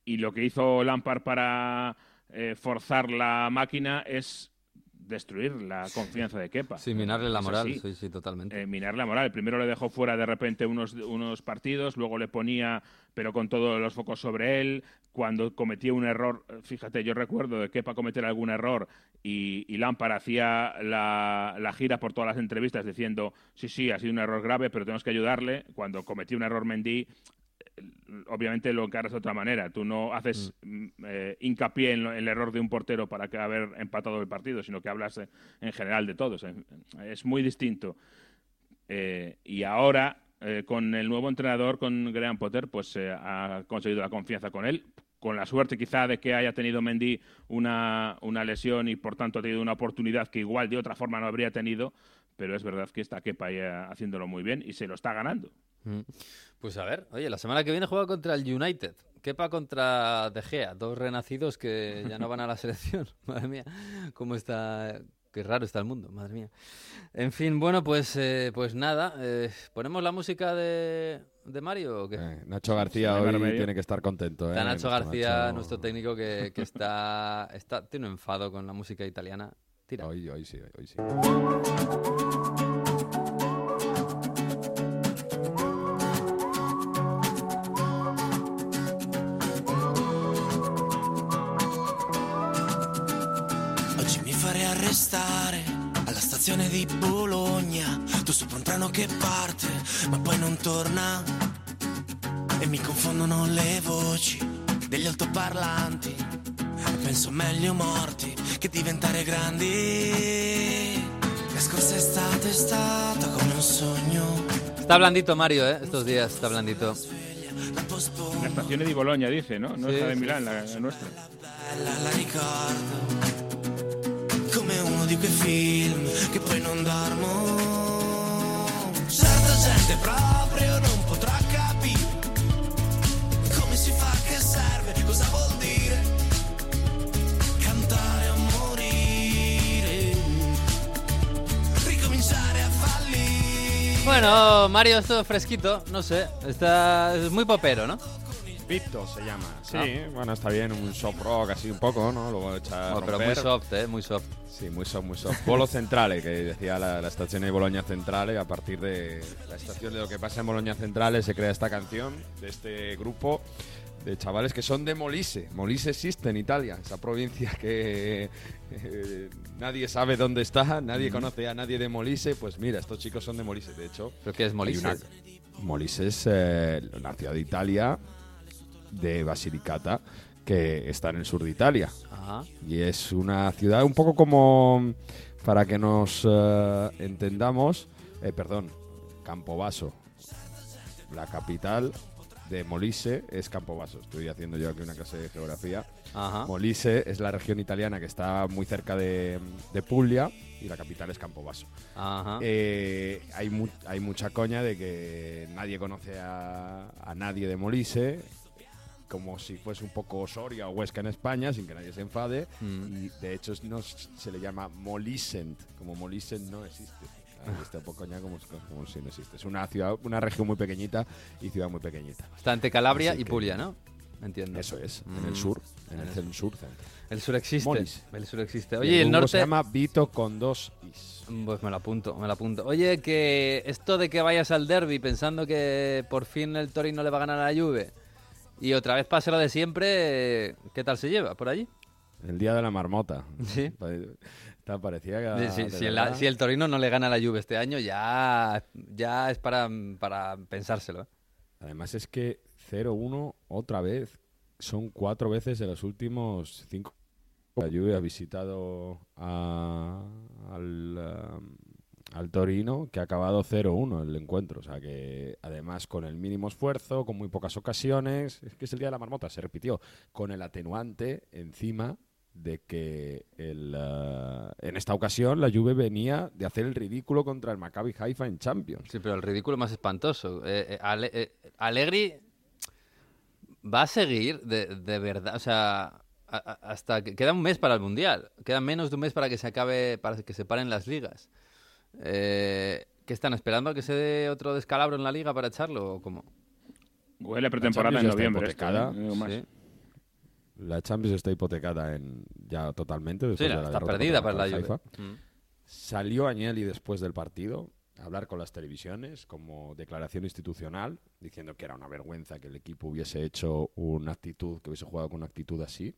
Y lo que hizo Lampard para eh, forzar la máquina es destruir la confianza de Kepa. Sí, minarle la moral, sí, sí, totalmente. Eh, minar la moral. Primero le dejó fuera de repente unos, unos partidos, luego le ponía, pero con todos los focos sobre él. Cuando cometía un error, fíjate, yo recuerdo de Kepa cometer algún error y, y Lampard hacía la, la gira por todas las entrevistas diciendo, sí, sí, ha sido un error grave, pero tenemos que ayudarle. Cuando cometió un error Mendy, obviamente lo encaras de otra manera. Tú no haces mm, eh, hincapié en lo- en el error de un portero para que haber empatado el partido, sino que hablas eh, en general de todos. En- Es muy distinto. Eh, y ahora, eh, con el nuevo entrenador, con Graham Potter, pues eh, ha conseguido la confianza con él. Con la suerte quizá de que haya tenido Mendy una, una lesión y por tanto ha tenido una oportunidad que igual de otra forma no habría tenido, pero es verdad que está Kepa eh, haciéndolo muy bien y se lo está ganando. Mm. Pues a ver, oye, la semana que viene juega contra el United. Kepa contra De Gea, dos renacidos que ya no van a la selección. Madre mía, cómo está... Qué raro está el mundo, madre mía. En fin, bueno, pues, eh, pues nada. eh, ¿Ponemos la música de, de Mario o qué? Eh, Nacho García hay hoy remedio. tiene que estar contento. Está ¿eh? Nacho Nuestro García, Nacho- nuestro técnico, que, que está, está... Tiene un enfado con la música italiana. Tira. Hoy, hoy sí, hoy sí. Farei arrestare alla stazione di Bologna. Tu sopra un treno che parte, ma poi non torna. E mi confondono le voci degli altoparlanti. E penso meglio morti che diventare grandi. La scorsa estate è stata come un sogno. Está blandito Mario, ¿eh? Estos días está blandito. La estación di Bologna dice, ¿no? No Sí, es la de. Milán, la, la nuestra. Bella la ricordo di quei film che poi non dormo. Certa gente proprio non potrà capire come si fa, che serve, cosa vuol dire cantare a morire, ricominciare a fallire. Bueno, Mario, esto fresquito, no sé. Está, es muy popero, ¿no? Vito se llama. Sí, Ah. bueno, está bien, un soft rock así un poco, ¿no? Luego echa a No, pero romper. muy soft, ¿eh? Muy soft. Sí, muy soft, muy soft. Bolo Centrale, que decía la, la estación de Bologna Centrale. A partir de la estación de lo que pasa en Bologna Centrale se crea esta canción de este grupo de chavales que son de Molise. Molise existe en Italia, esa provincia que eh, nadie sabe dónde está, nadie Mm. conoce a nadie de Molise. Pues mira, estos chicos son de Molise. De hecho, ¿Pero qué es Molise? una- Molise es eh, una ciudad de Italia, de Basilicata, que está en el sur de Italia. Ajá. Y es una ciudad un poco como, para que nos eh, entendamos, eh, perdón, Campobasso, la capital de Molise es Campobasso. Estoy haciendo yo aquí una clase de geografía. Ajá. Molise es la región italiana que está muy cerca de, de Puglia y la capital es Campobasso. Ajá. Eh, hay, mu- hay mucha coña de que nadie conoce a, a nadie de Molise, como si fuese un poco Soria o Huesca en España, sin que nadie se enfade. Mm. Y de hecho no se le llama Molisent, como Molisent no existe. Ahí está un poco coña como, como si no existe. Es una ciudad, una región muy pequeñita y ciudad muy pequeñita. Está entre Calabria Así y que- Puglia, ¿no? Entiendo. Eso es, en el Mm. sur, en el, cen- sur. El sur existe. Molis. El sur existe. Y Oye, el rumbo norte. se llama Vito con dos is. Pues me lo apunto, me lo apunto. Oye, que esto de que vayas al derby pensando que por fin el Torino le va a ganar a la Juve y otra vez pase lo de siempre, ¿qué tal se lleva por allí? El día de la marmota. Sí. Está parecía que. Sí, sí, de si, el, verdad. si el Torino no le gana a la Juve este año, ya, ya es para, para pensárselo. ¿eh? Además es que 0-1 otra vez. Son cuatro veces de los últimos cinco. La Juve ha visitado a- al, um, al Torino, que ha acabado 0-1 el encuentro. O sea que, además, con el mínimo esfuerzo, con muy pocas ocasiones, es que es el día de la marmota, se repitió, con el atenuante encima de que el, uh, en esta ocasión la Juve venía de hacer el ridículo contra el Maccabi Haifa en Champions. Sí, pero el ridículo más espantoso. Eh, eh, Ale- eh, Allegri va a seguir de, de verdad, o sea, hasta que queda un mes para el mundial, queda menos de un mes para que se acabe, para que se paren las ligas. Eh, ¿Qué están esperando a que se dé otro descalabro en la liga para echarlo o cómo? Huele pretemporada La en está noviembre. hipotecada. ¿eh? Sí. La Champions está hipotecada en, ya totalmente. después Sí, de la está perdida para la el Juve. Mm. Salió Agnelli después del partido a hablar con las televisiones como declaración institucional, diciendo que era una vergüenza que el equipo hubiese hecho una actitud, que hubiese jugado con una actitud así.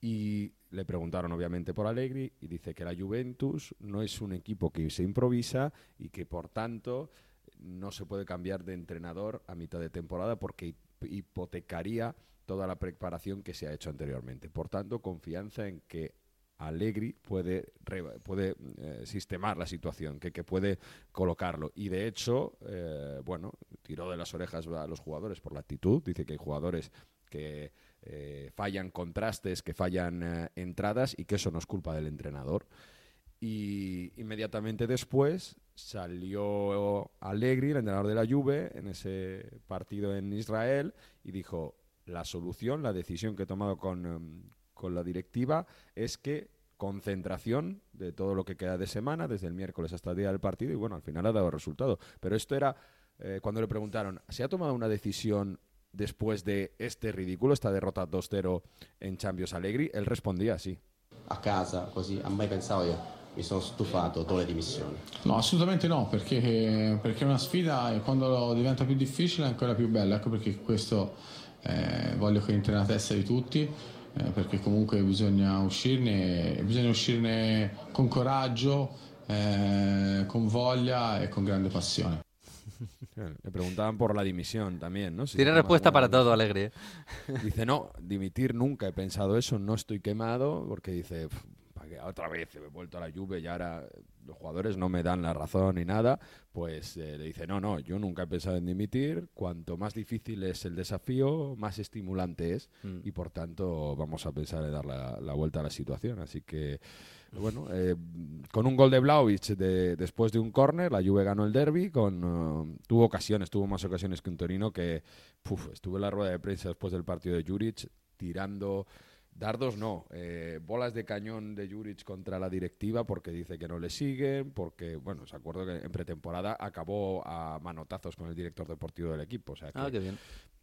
Y le preguntaron obviamente por Allegri y dice que la Juventus no es un equipo que se improvisa y que por tanto no se puede cambiar de entrenador a mitad de temporada porque hip- hipotecaría toda la preparación que se ha hecho anteriormente. Por tanto, confianza en que Allegri puede, puede eh, sistemar la situación, que, que puede colocarlo. Y de hecho, eh, bueno, tiró de las orejas a los jugadores por la actitud. Dice que hay jugadores que eh, fallan contrastes, que fallan eh, entradas y que eso no es culpa del entrenador. Y inmediatamente después salió Allegri, el entrenador de la Juve, en ese partido en Israel y dijo, la solución, la decisión que he tomado con, em, con la directiva es que concentración de todo lo que queda de semana, desde el miércoles hasta el día del partido, y bueno, al final ha dado resultado. Pero esto era eh, cuando le preguntaron, ¿se ha tomado una decisión después de este ridículo, esta derrota 2-0 en Champions Allegri? Él respondía así. a casa, così a mai pensavo io mi sono stufato, do le dimissioni. No, assolutamente no, perché, perché una sfida e quando diventa più difficile è ancora più bella, ecco perché questo eh, voglio che entri nella testa di tutti, eh, perché comunque bisogna uscirne, bisogna uscirne con coraggio, eh, con voglia e con grande passione. Le preguntaban por la dimisión también, ¿no? Si Tiene respuesta para todo. Alegre. ¿eh? Dice, no, dimitir nunca he pensado eso, no estoy quemado, porque dice, "Pf, ¿para qué? otra vez he vuelto a la lluvia y ahora los jugadores no me dan la razón ni nada, pues eh, le dice, no, no, yo nunca he pensado en dimitir, cuanto más difícil es el desafío, más estimulante es, Mm. y por tanto vamos a pensar en dar la, la vuelta a la situación, así que... Bueno, eh, con un gol de Vlaovic de, después de un córner, la Juve ganó el derby, con, eh, tuvo ocasiones, tuvo más ocasiones que un Torino que puf, estuvo en la rueda de prensa después del partido de Juric tirando dardos, no, eh, bolas de cañón de Juric contra la directiva porque dice que no le siguen, porque, bueno, se acuerdo que en pretemporada acabó a manotazos con el director deportivo del equipo, o sea que Ah, qué bien.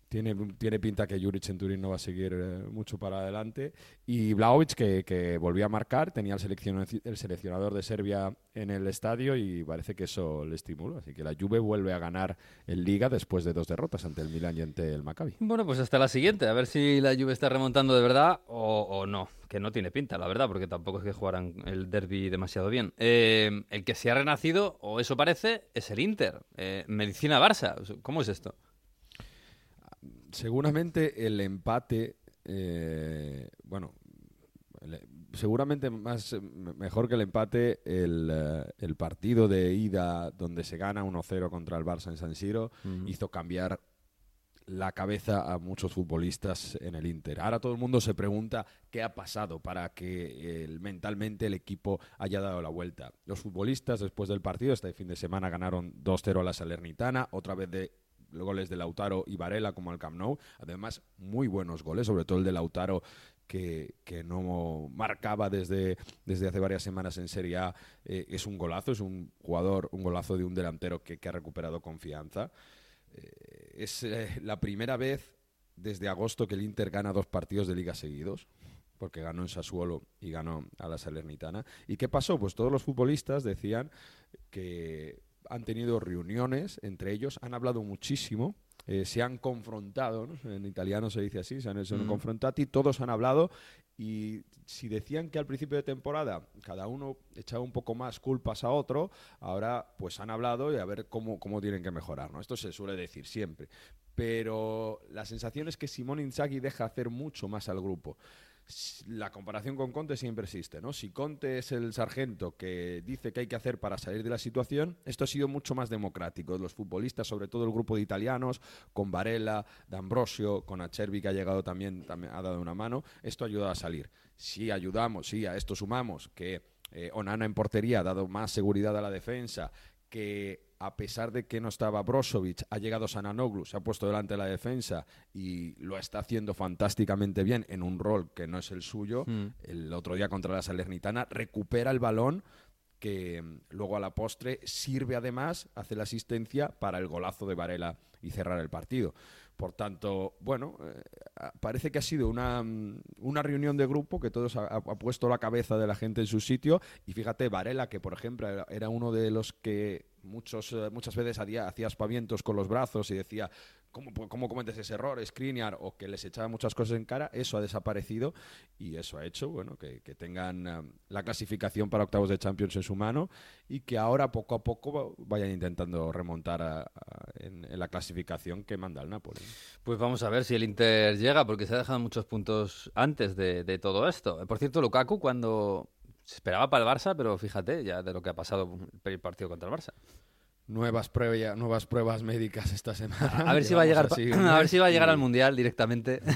Tiene, tiene pinta que Juric en Turín no va a seguir eh, mucho para adelante. Y Vlaovic, que, que volvió a marcar, tenía el, seleccion- el seleccionador de Serbia en el estadio y parece que eso le estimuló. Así que la Juve vuelve a ganar en Liga después de dos derrotas ante el Milan y ante el Maccabi. Bueno, pues hasta la siguiente, a ver si la Juve está remontando de verdad o, o no, que no tiene pinta, la verdad, porque tampoco es que jugaran el derby demasiado bien. Eh, el que se ha renacido, o eso parece, es el Inter. Eh, Medicina Barça, ¿cómo es esto? Seguramente el empate, eh, bueno, el- seguramente más eh, me- mejor que el empate, el, eh, el partido de ida donde se gana 1-0 contra el Barça en San Siro hizo cambiar la cabeza a muchos futbolistas en el Inter. Ahora todo el mundo se pregunta qué ha pasado para que mentalmente el equipo haya dado la vuelta. Los futbolistas después del partido, este fin de semana ganaron 2-0 a la Salernitana, otra vez de goles de Lautaro y Varela como al Camp Nou. Además, muy buenos goles, sobre todo el de Lautaro que, que no marcaba desde, desde hace varias semanas en Serie A. Eh, es un golazo, es un jugador, un golazo de un delantero que, ha recuperado confianza. Eh, es eh, la primera vez desde agosto que el Inter gana dos partidos de liga seguidos porque ganó en Sassuolo y ganó a la Salernitana. ¿Y qué pasó? Pues todos los futbolistas decían que han tenido reuniones entre ellos, han hablado muchísimo, eh, se han confrontado, ¿no? en italiano se dice así, se han, se han Mm. confrontati, todos han hablado y si decían que al principio de temporada cada uno echaba un poco más culpas a otro, ahora pues han hablado y a ver cómo, cómo tienen que mejorar. ¿no? Esto se suele decir siempre. Pero la sensación es que Simón Inzaghi deja hacer mucho más al grupo. La comparación con Conte siempre existe, ¿no? Si Conte es el sargento que dice que hay que hacer para salir de la situación, esto ha sido mucho más democrático. Los futbolistas, sobre todo el grupo de italianos, con Varela, D'Ambrosio, con Acerbi que ha llegado también, también ha dado una mano, esto ha ayudado a salir. Si ayudamos, si a esto sumamos que eh, Onana en portería ha dado más seguridad a la defensa, que a pesar de que no estaba Brozovic, ha llegado Sananoglu, se ha puesto delante de la defensa y lo está haciendo fantásticamente bien en un rol que no es el suyo. Mm. El otro día contra la Salernitana recupera el balón que mm, luego a la postre sirve además, hace la asistencia para el golazo de Varela y cerrar el partido. Por tanto, bueno, eh, parece que ha sido una, mm, una reunión de grupo que todos ha, puesto la cabeza de la gente en su sitio. Y fíjate, Varela, que por ejemplo era, uno de los que muchos, eh, muchas veces hacía, hacía aspavientos con los brazos y decía, ¿cómo, pu- cómo cometes ese error, Skriniar? O que les echaba muchas cosas en cara, eso ha desaparecido y eso ha hecho bueno, que, que tengan eh, la clasificación para octavos de Champions en su mano y que ahora poco a poco vayan intentando remontar a- a- en, en la clasificación que manda el Napoli. Pues vamos a ver si el Inter llega, porque se ha dejado muchos puntos antes de, de todo esto. Por cierto, Lukaku cuando se esperaba para el Barça, pero fíjate ya de lo que ha pasado el partido contra el Barça. Nuevas, prueba- nuevas pruebas médicas esta semana. A ver si va a llegar, así a ver si va a llegar al Mundial directamente.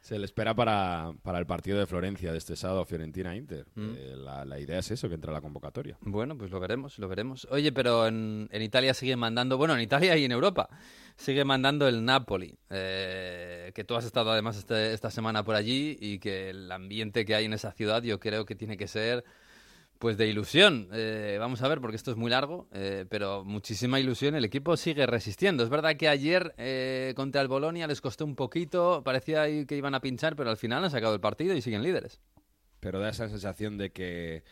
Se le espera para, para el partido de Florencia de este sábado, Fiorentina-Inter. Mm. Eh, la, la idea es eso, que entre a la convocatoria. Bueno, pues lo veremos, lo veremos. Oye, pero en, en Italia sigue mandando, bueno, en Italia y en Europa, sigue mandando el Napoli, eh, que tú has estado además este- esta semana por allí y que el ambiente que hay en esa ciudad yo creo que tiene que ser pues de ilusión. Eh, vamos a ver, porque esto es muy largo, eh, pero muchísima ilusión. El equipo sigue resistiendo. Es verdad que ayer eh, contra el Bolonia les costó un poquito, parecía que iban a pinchar, pero al final han sacado el partido y siguen líderes. Pero da esa sensación de que,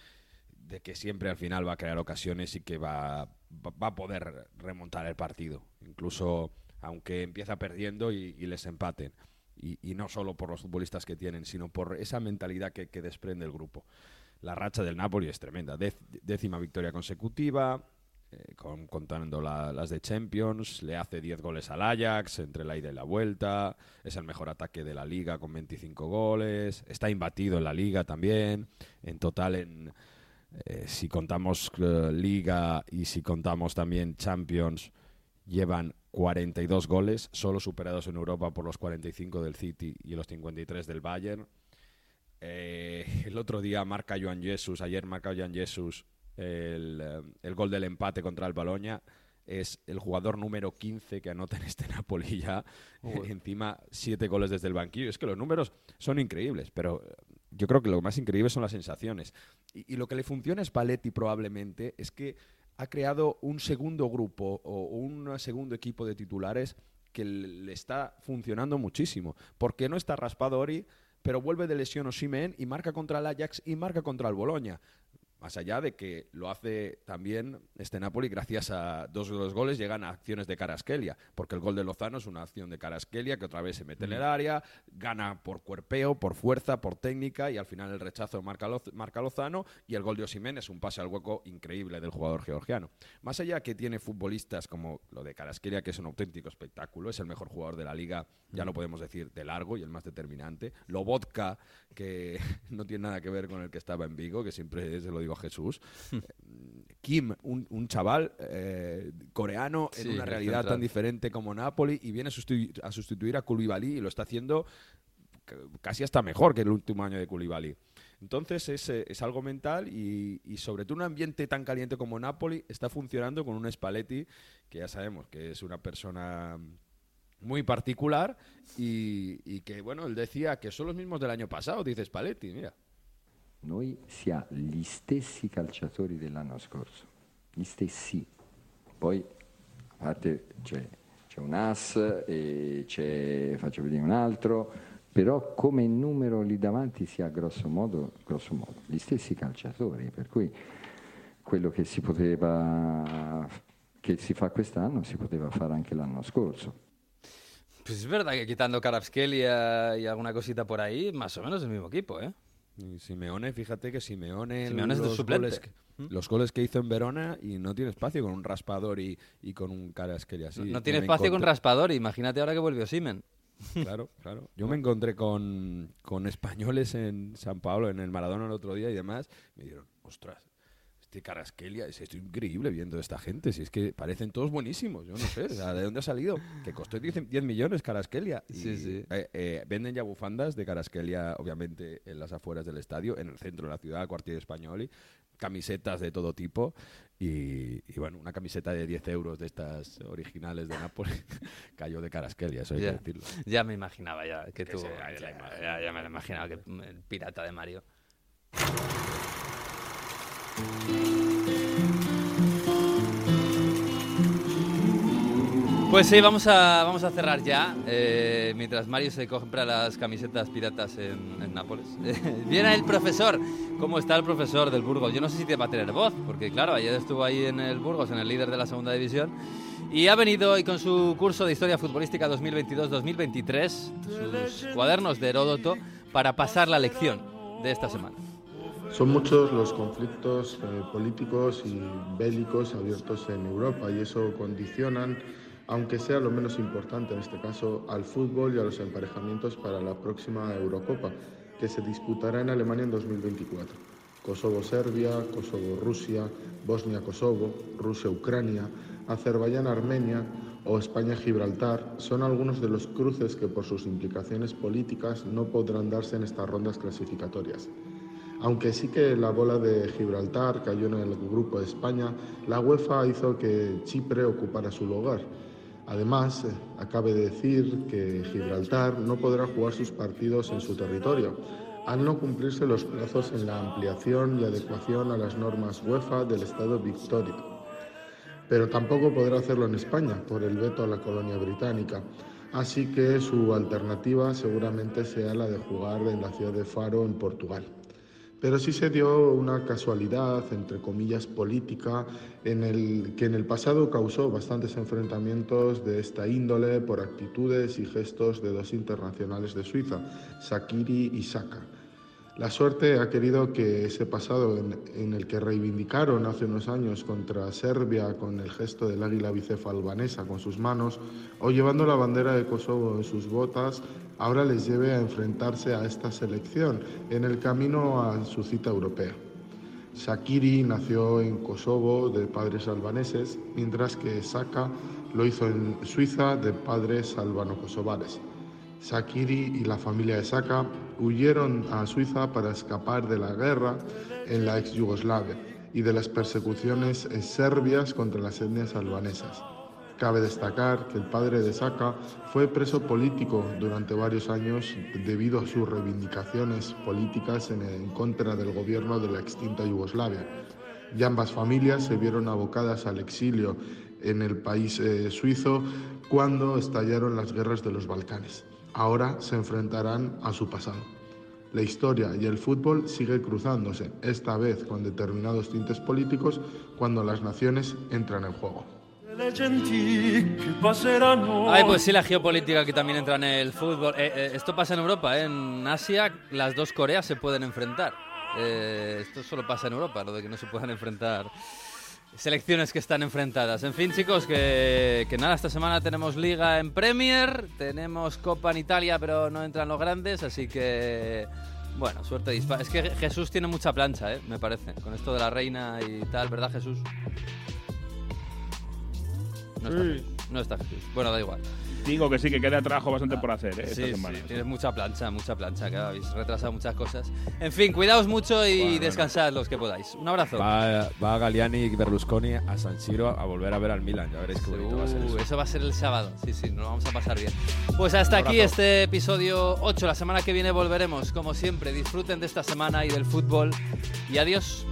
de que siempre al final va a crear ocasiones y que va, va, a poder remontar el partido. Incluso aunque empieza perdiendo y, les empaten. Y, no solo por los futbolistas que tienen, sino por esa mentalidad que desprende el grupo. La racha del Napoli es tremenda. Dez- décima victoria consecutiva, eh, con- contando la- las de Champions, le hace 10 goles al Ajax entre la ida y la vuelta, es el mejor ataque de la liga con 25 goles, está imbatido en la liga también, en total eh, si contamos eh, liga y si contamos también Champions, llevan 42 goles, solo superados en Europa por los 45 del City y los 53 del Bayern. Eh, el otro día marca Joan Jesus, ayer marca Joan Jesus el, eh, el gol del empate contra el Boloña. Es el jugador número 15 que anota en este Napoli ya. Encima, siete goles desde el banquillo. Es que los números son increíbles, pero eh, yo creo que lo más increíble son las sensaciones. Y, y lo que le funciona a Spalletti probablemente es que ha creado un segundo grupo o un segundo equipo de titulares que le está funcionando muchísimo. Porque no está Raspadori, pero vuelve de lesión Osimhen y marca contra el Ajax y marca contra el Boloña. Más allá de que lo hace también este Napoli gracias a dos de los goles llegan a acciones de Caraskelia, porque el gol de Lozano es una acción de Caraskelia que otra vez se mete en el área, gana por cuerpeo, por fuerza, por técnica y al final el rechazo marca, Loz- marca Lozano y el gol de Osimhen es un pase al hueco increíble del jugador georgiano. Más allá que tiene futbolistas como lo de Caraskelia, que es un auténtico espectáculo, es el mejor jugador de la liga, ya lo podemos decir, de largo y el más determinante. Lobotka, que no tiene nada que ver con el que estaba en Vigo, que siempre se lo digo Jesús. Kim, un, un chaval eh, coreano en una realidad central. tan diferente como Napoli y viene a sustitu- a sustituir a Koulibaly y lo está haciendo casi hasta mejor que el último año de Koulibaly. Entonces es, eh, es algo mental y, y sobre todo un ambiente tan caliente como Napoli está funcionando con un Spalletti que ya sabemos que es una persona muy particular y, y que, bueno, él decía que son los mismos del año pasado, dice Spalletti, mira. Noi si ha gli stessi calciatori dell'anno scorso, gli stessi. Poi, a parte c'è, c'è un as e c'è, faccio vedere un altro, però come numero lì davanti si ha grosso modo, grosso modo gli stessi calciatori, per cui quello che si poteva, che si fa quest'anno si poteva fare anche l'anno scorso. Pues es verdad que quitando Karabskelia y alguna cosita por ahí, más o menos el mismo equipo, ¿eh? Y Simeone, fíjate que Simeone, Simeone es de los suplente. goles que- los goles que hizo en Verona y no tiene espacio con un raspador y, y con un Carasquelia así. no tiene espacio con raspador, imagínate ahora que vuelve Osimen. Claro, claro. Yo me encontré con, con españoles en San Pablo, en el Maradona el otro día y demás. Me dijeron, ostras, este Carasquelia, es esto increíble viendo a esta gente. Si es que parecen todos buenísimos. Yo no sé, o sea, ¿de dónde ha salido? Que costó 10, 10 millones Carasquelia. Y, Sí, sí. eh, eh, venden ya bufandas de Carasquelia, obviamente, en las afueras del estadio, en el centro de la ciudad, cuartier español, y camisetas de todo tipo. Y, y, bueno, una camiseta de 10 euros de estas originales de Nápoles cayó de Carasquelia, eso hay Ya, que decirlo. ya me imaginaba ya que tú. ya, ya- ya me lo imaginaba que el pirata de Mario. Pues sí, vamos a, vamos a cerrar ya, eh, mientras Mario se compra las camisetas piratas en, Nápoles. Viene el profesor. ¿Cómo está el profesor del Burgos? Yo no sé si te va a tener voz, porque claro, ayer estuvo ahí en el Burgos, en el líder de la segunda división, y ha venido hoy con su curso de Historia Futbolística 2022-2023, sus cuadernos de Heródoto, para pasar la lección de esta semana. Son muchos los conflictos eh, políticos y bélicos abiertos en Europa y eso condicionan, aunque sea lo menos importante en este caso, al fútbol y a los emparejamientos para la próxima Eurocopa, que se disputará en Alemania en 2024. Kosovo-Serbia, Kosovo-Rusia, Bosnia-Kosovo, Rusia-Ucrania, Azerbaiyán-Armenia o España-Gibraltar son algunos de los cruces que por sus implicaciones políticas no podrán darse en estas rondas clasificatorias. Aunque sí que la bola de Gibraltar cayó en el grupo de España, la UEFA hizo que Chipre ocupara su lugar. Además, acabe de decir que Gibraltar no podrá jugar sus partidos en su territorio, al no cumplirse los plazos en la ampliación y adecuación a las normas UEFA del Estado Victoria. Pero tampoco podrá hacerlo en España por el veto a la colonia británica. Así que su alternativa seguramente sea la de jugar en la ciudad de Faro, en Portugal. Pero sí se dio una casualidad, entre comillas, política, en el, que en el pasado causó bastantes enfrentamientos de esta índole por actitudes y gestos de dos internacionales de Suiza, Sakiri y Saka. La suerte ha querido que ese pasado en, el que reivindicaron hace unos años contra Serbia con el gesto del águila bicefala albanesa con sus manos o llevando la bandera de Kosovo en sus botas, ahora les lleve a enfrentarse a esta selección en el camino a su cita europea. Sakiri nació en Kosovo de padres albaneses, mientras que Saka lo hizo en Suiza de padres albano-kosovares. Sakiri y la familia de Saka huyeron a Suiza para escapar de la guerra en la ex Yugoslavia y de las persecuciones serbias contra las etnias albanesas. Cabe destacar que el padre de Saka fue preso político durante varios años debido a sus reivindicaciones políticas en, en contra del gobierno de la extinta Yugoslavia. Y ambas familias se vieron abocadas al exilio en el país eh, suizo cuando estallaron las guerras de los Balcanes. Ahora se enfrentarán a su pasado. La historia y el fútbol sigue cruzándose, esta vez con determinados tintes políticos, cuando las naciones entran en juego. Ay, pues sí, la geopolítica que también entra en el fútbol. Eh, eh, esto pasa en Europa, ¿eh? en Asia las dos Coreas se pueden enfrentar. Eh, esto solo pasa en Europa, lo de que no se puedan enfrentar selecciones que están enfrentadas. En fin, chicos, que, que nada, esta semana tenemos Liga en Premier, tenemos Copa en Italia, pero no entran los grandes, así que Bueno, suerte dispara. Es que Jesús tiene mucha plancha, ¿eh? me parece. Con esto de la reina y tal, ¿verdad, Jesús? No está, Sí. Jesús. No está Jesús. Bueno, da igual. Digo que sí, que queda trabajo bastante por hacer ¿eh? esta Sí, semana. sí, tienes mucha plancha, mucha plancha, que habéis retrasado muchas cosas. En fin, cuidaos mucho y Bueno, descansad los que podáis. Un abrazo. Va, va Galliani y Berlusconi a San Siro a volver a ver al Milan. Ya veréis qué bonito va a ser Uh, eso. eso va a ser el sábado. Sí, sí, nos lo vamos a pasar bien. Pues hasta aquí este episodio 8. La semana que viene volveremos, como siempre. Disfruten de esta semana y del fútbol. Y adiós.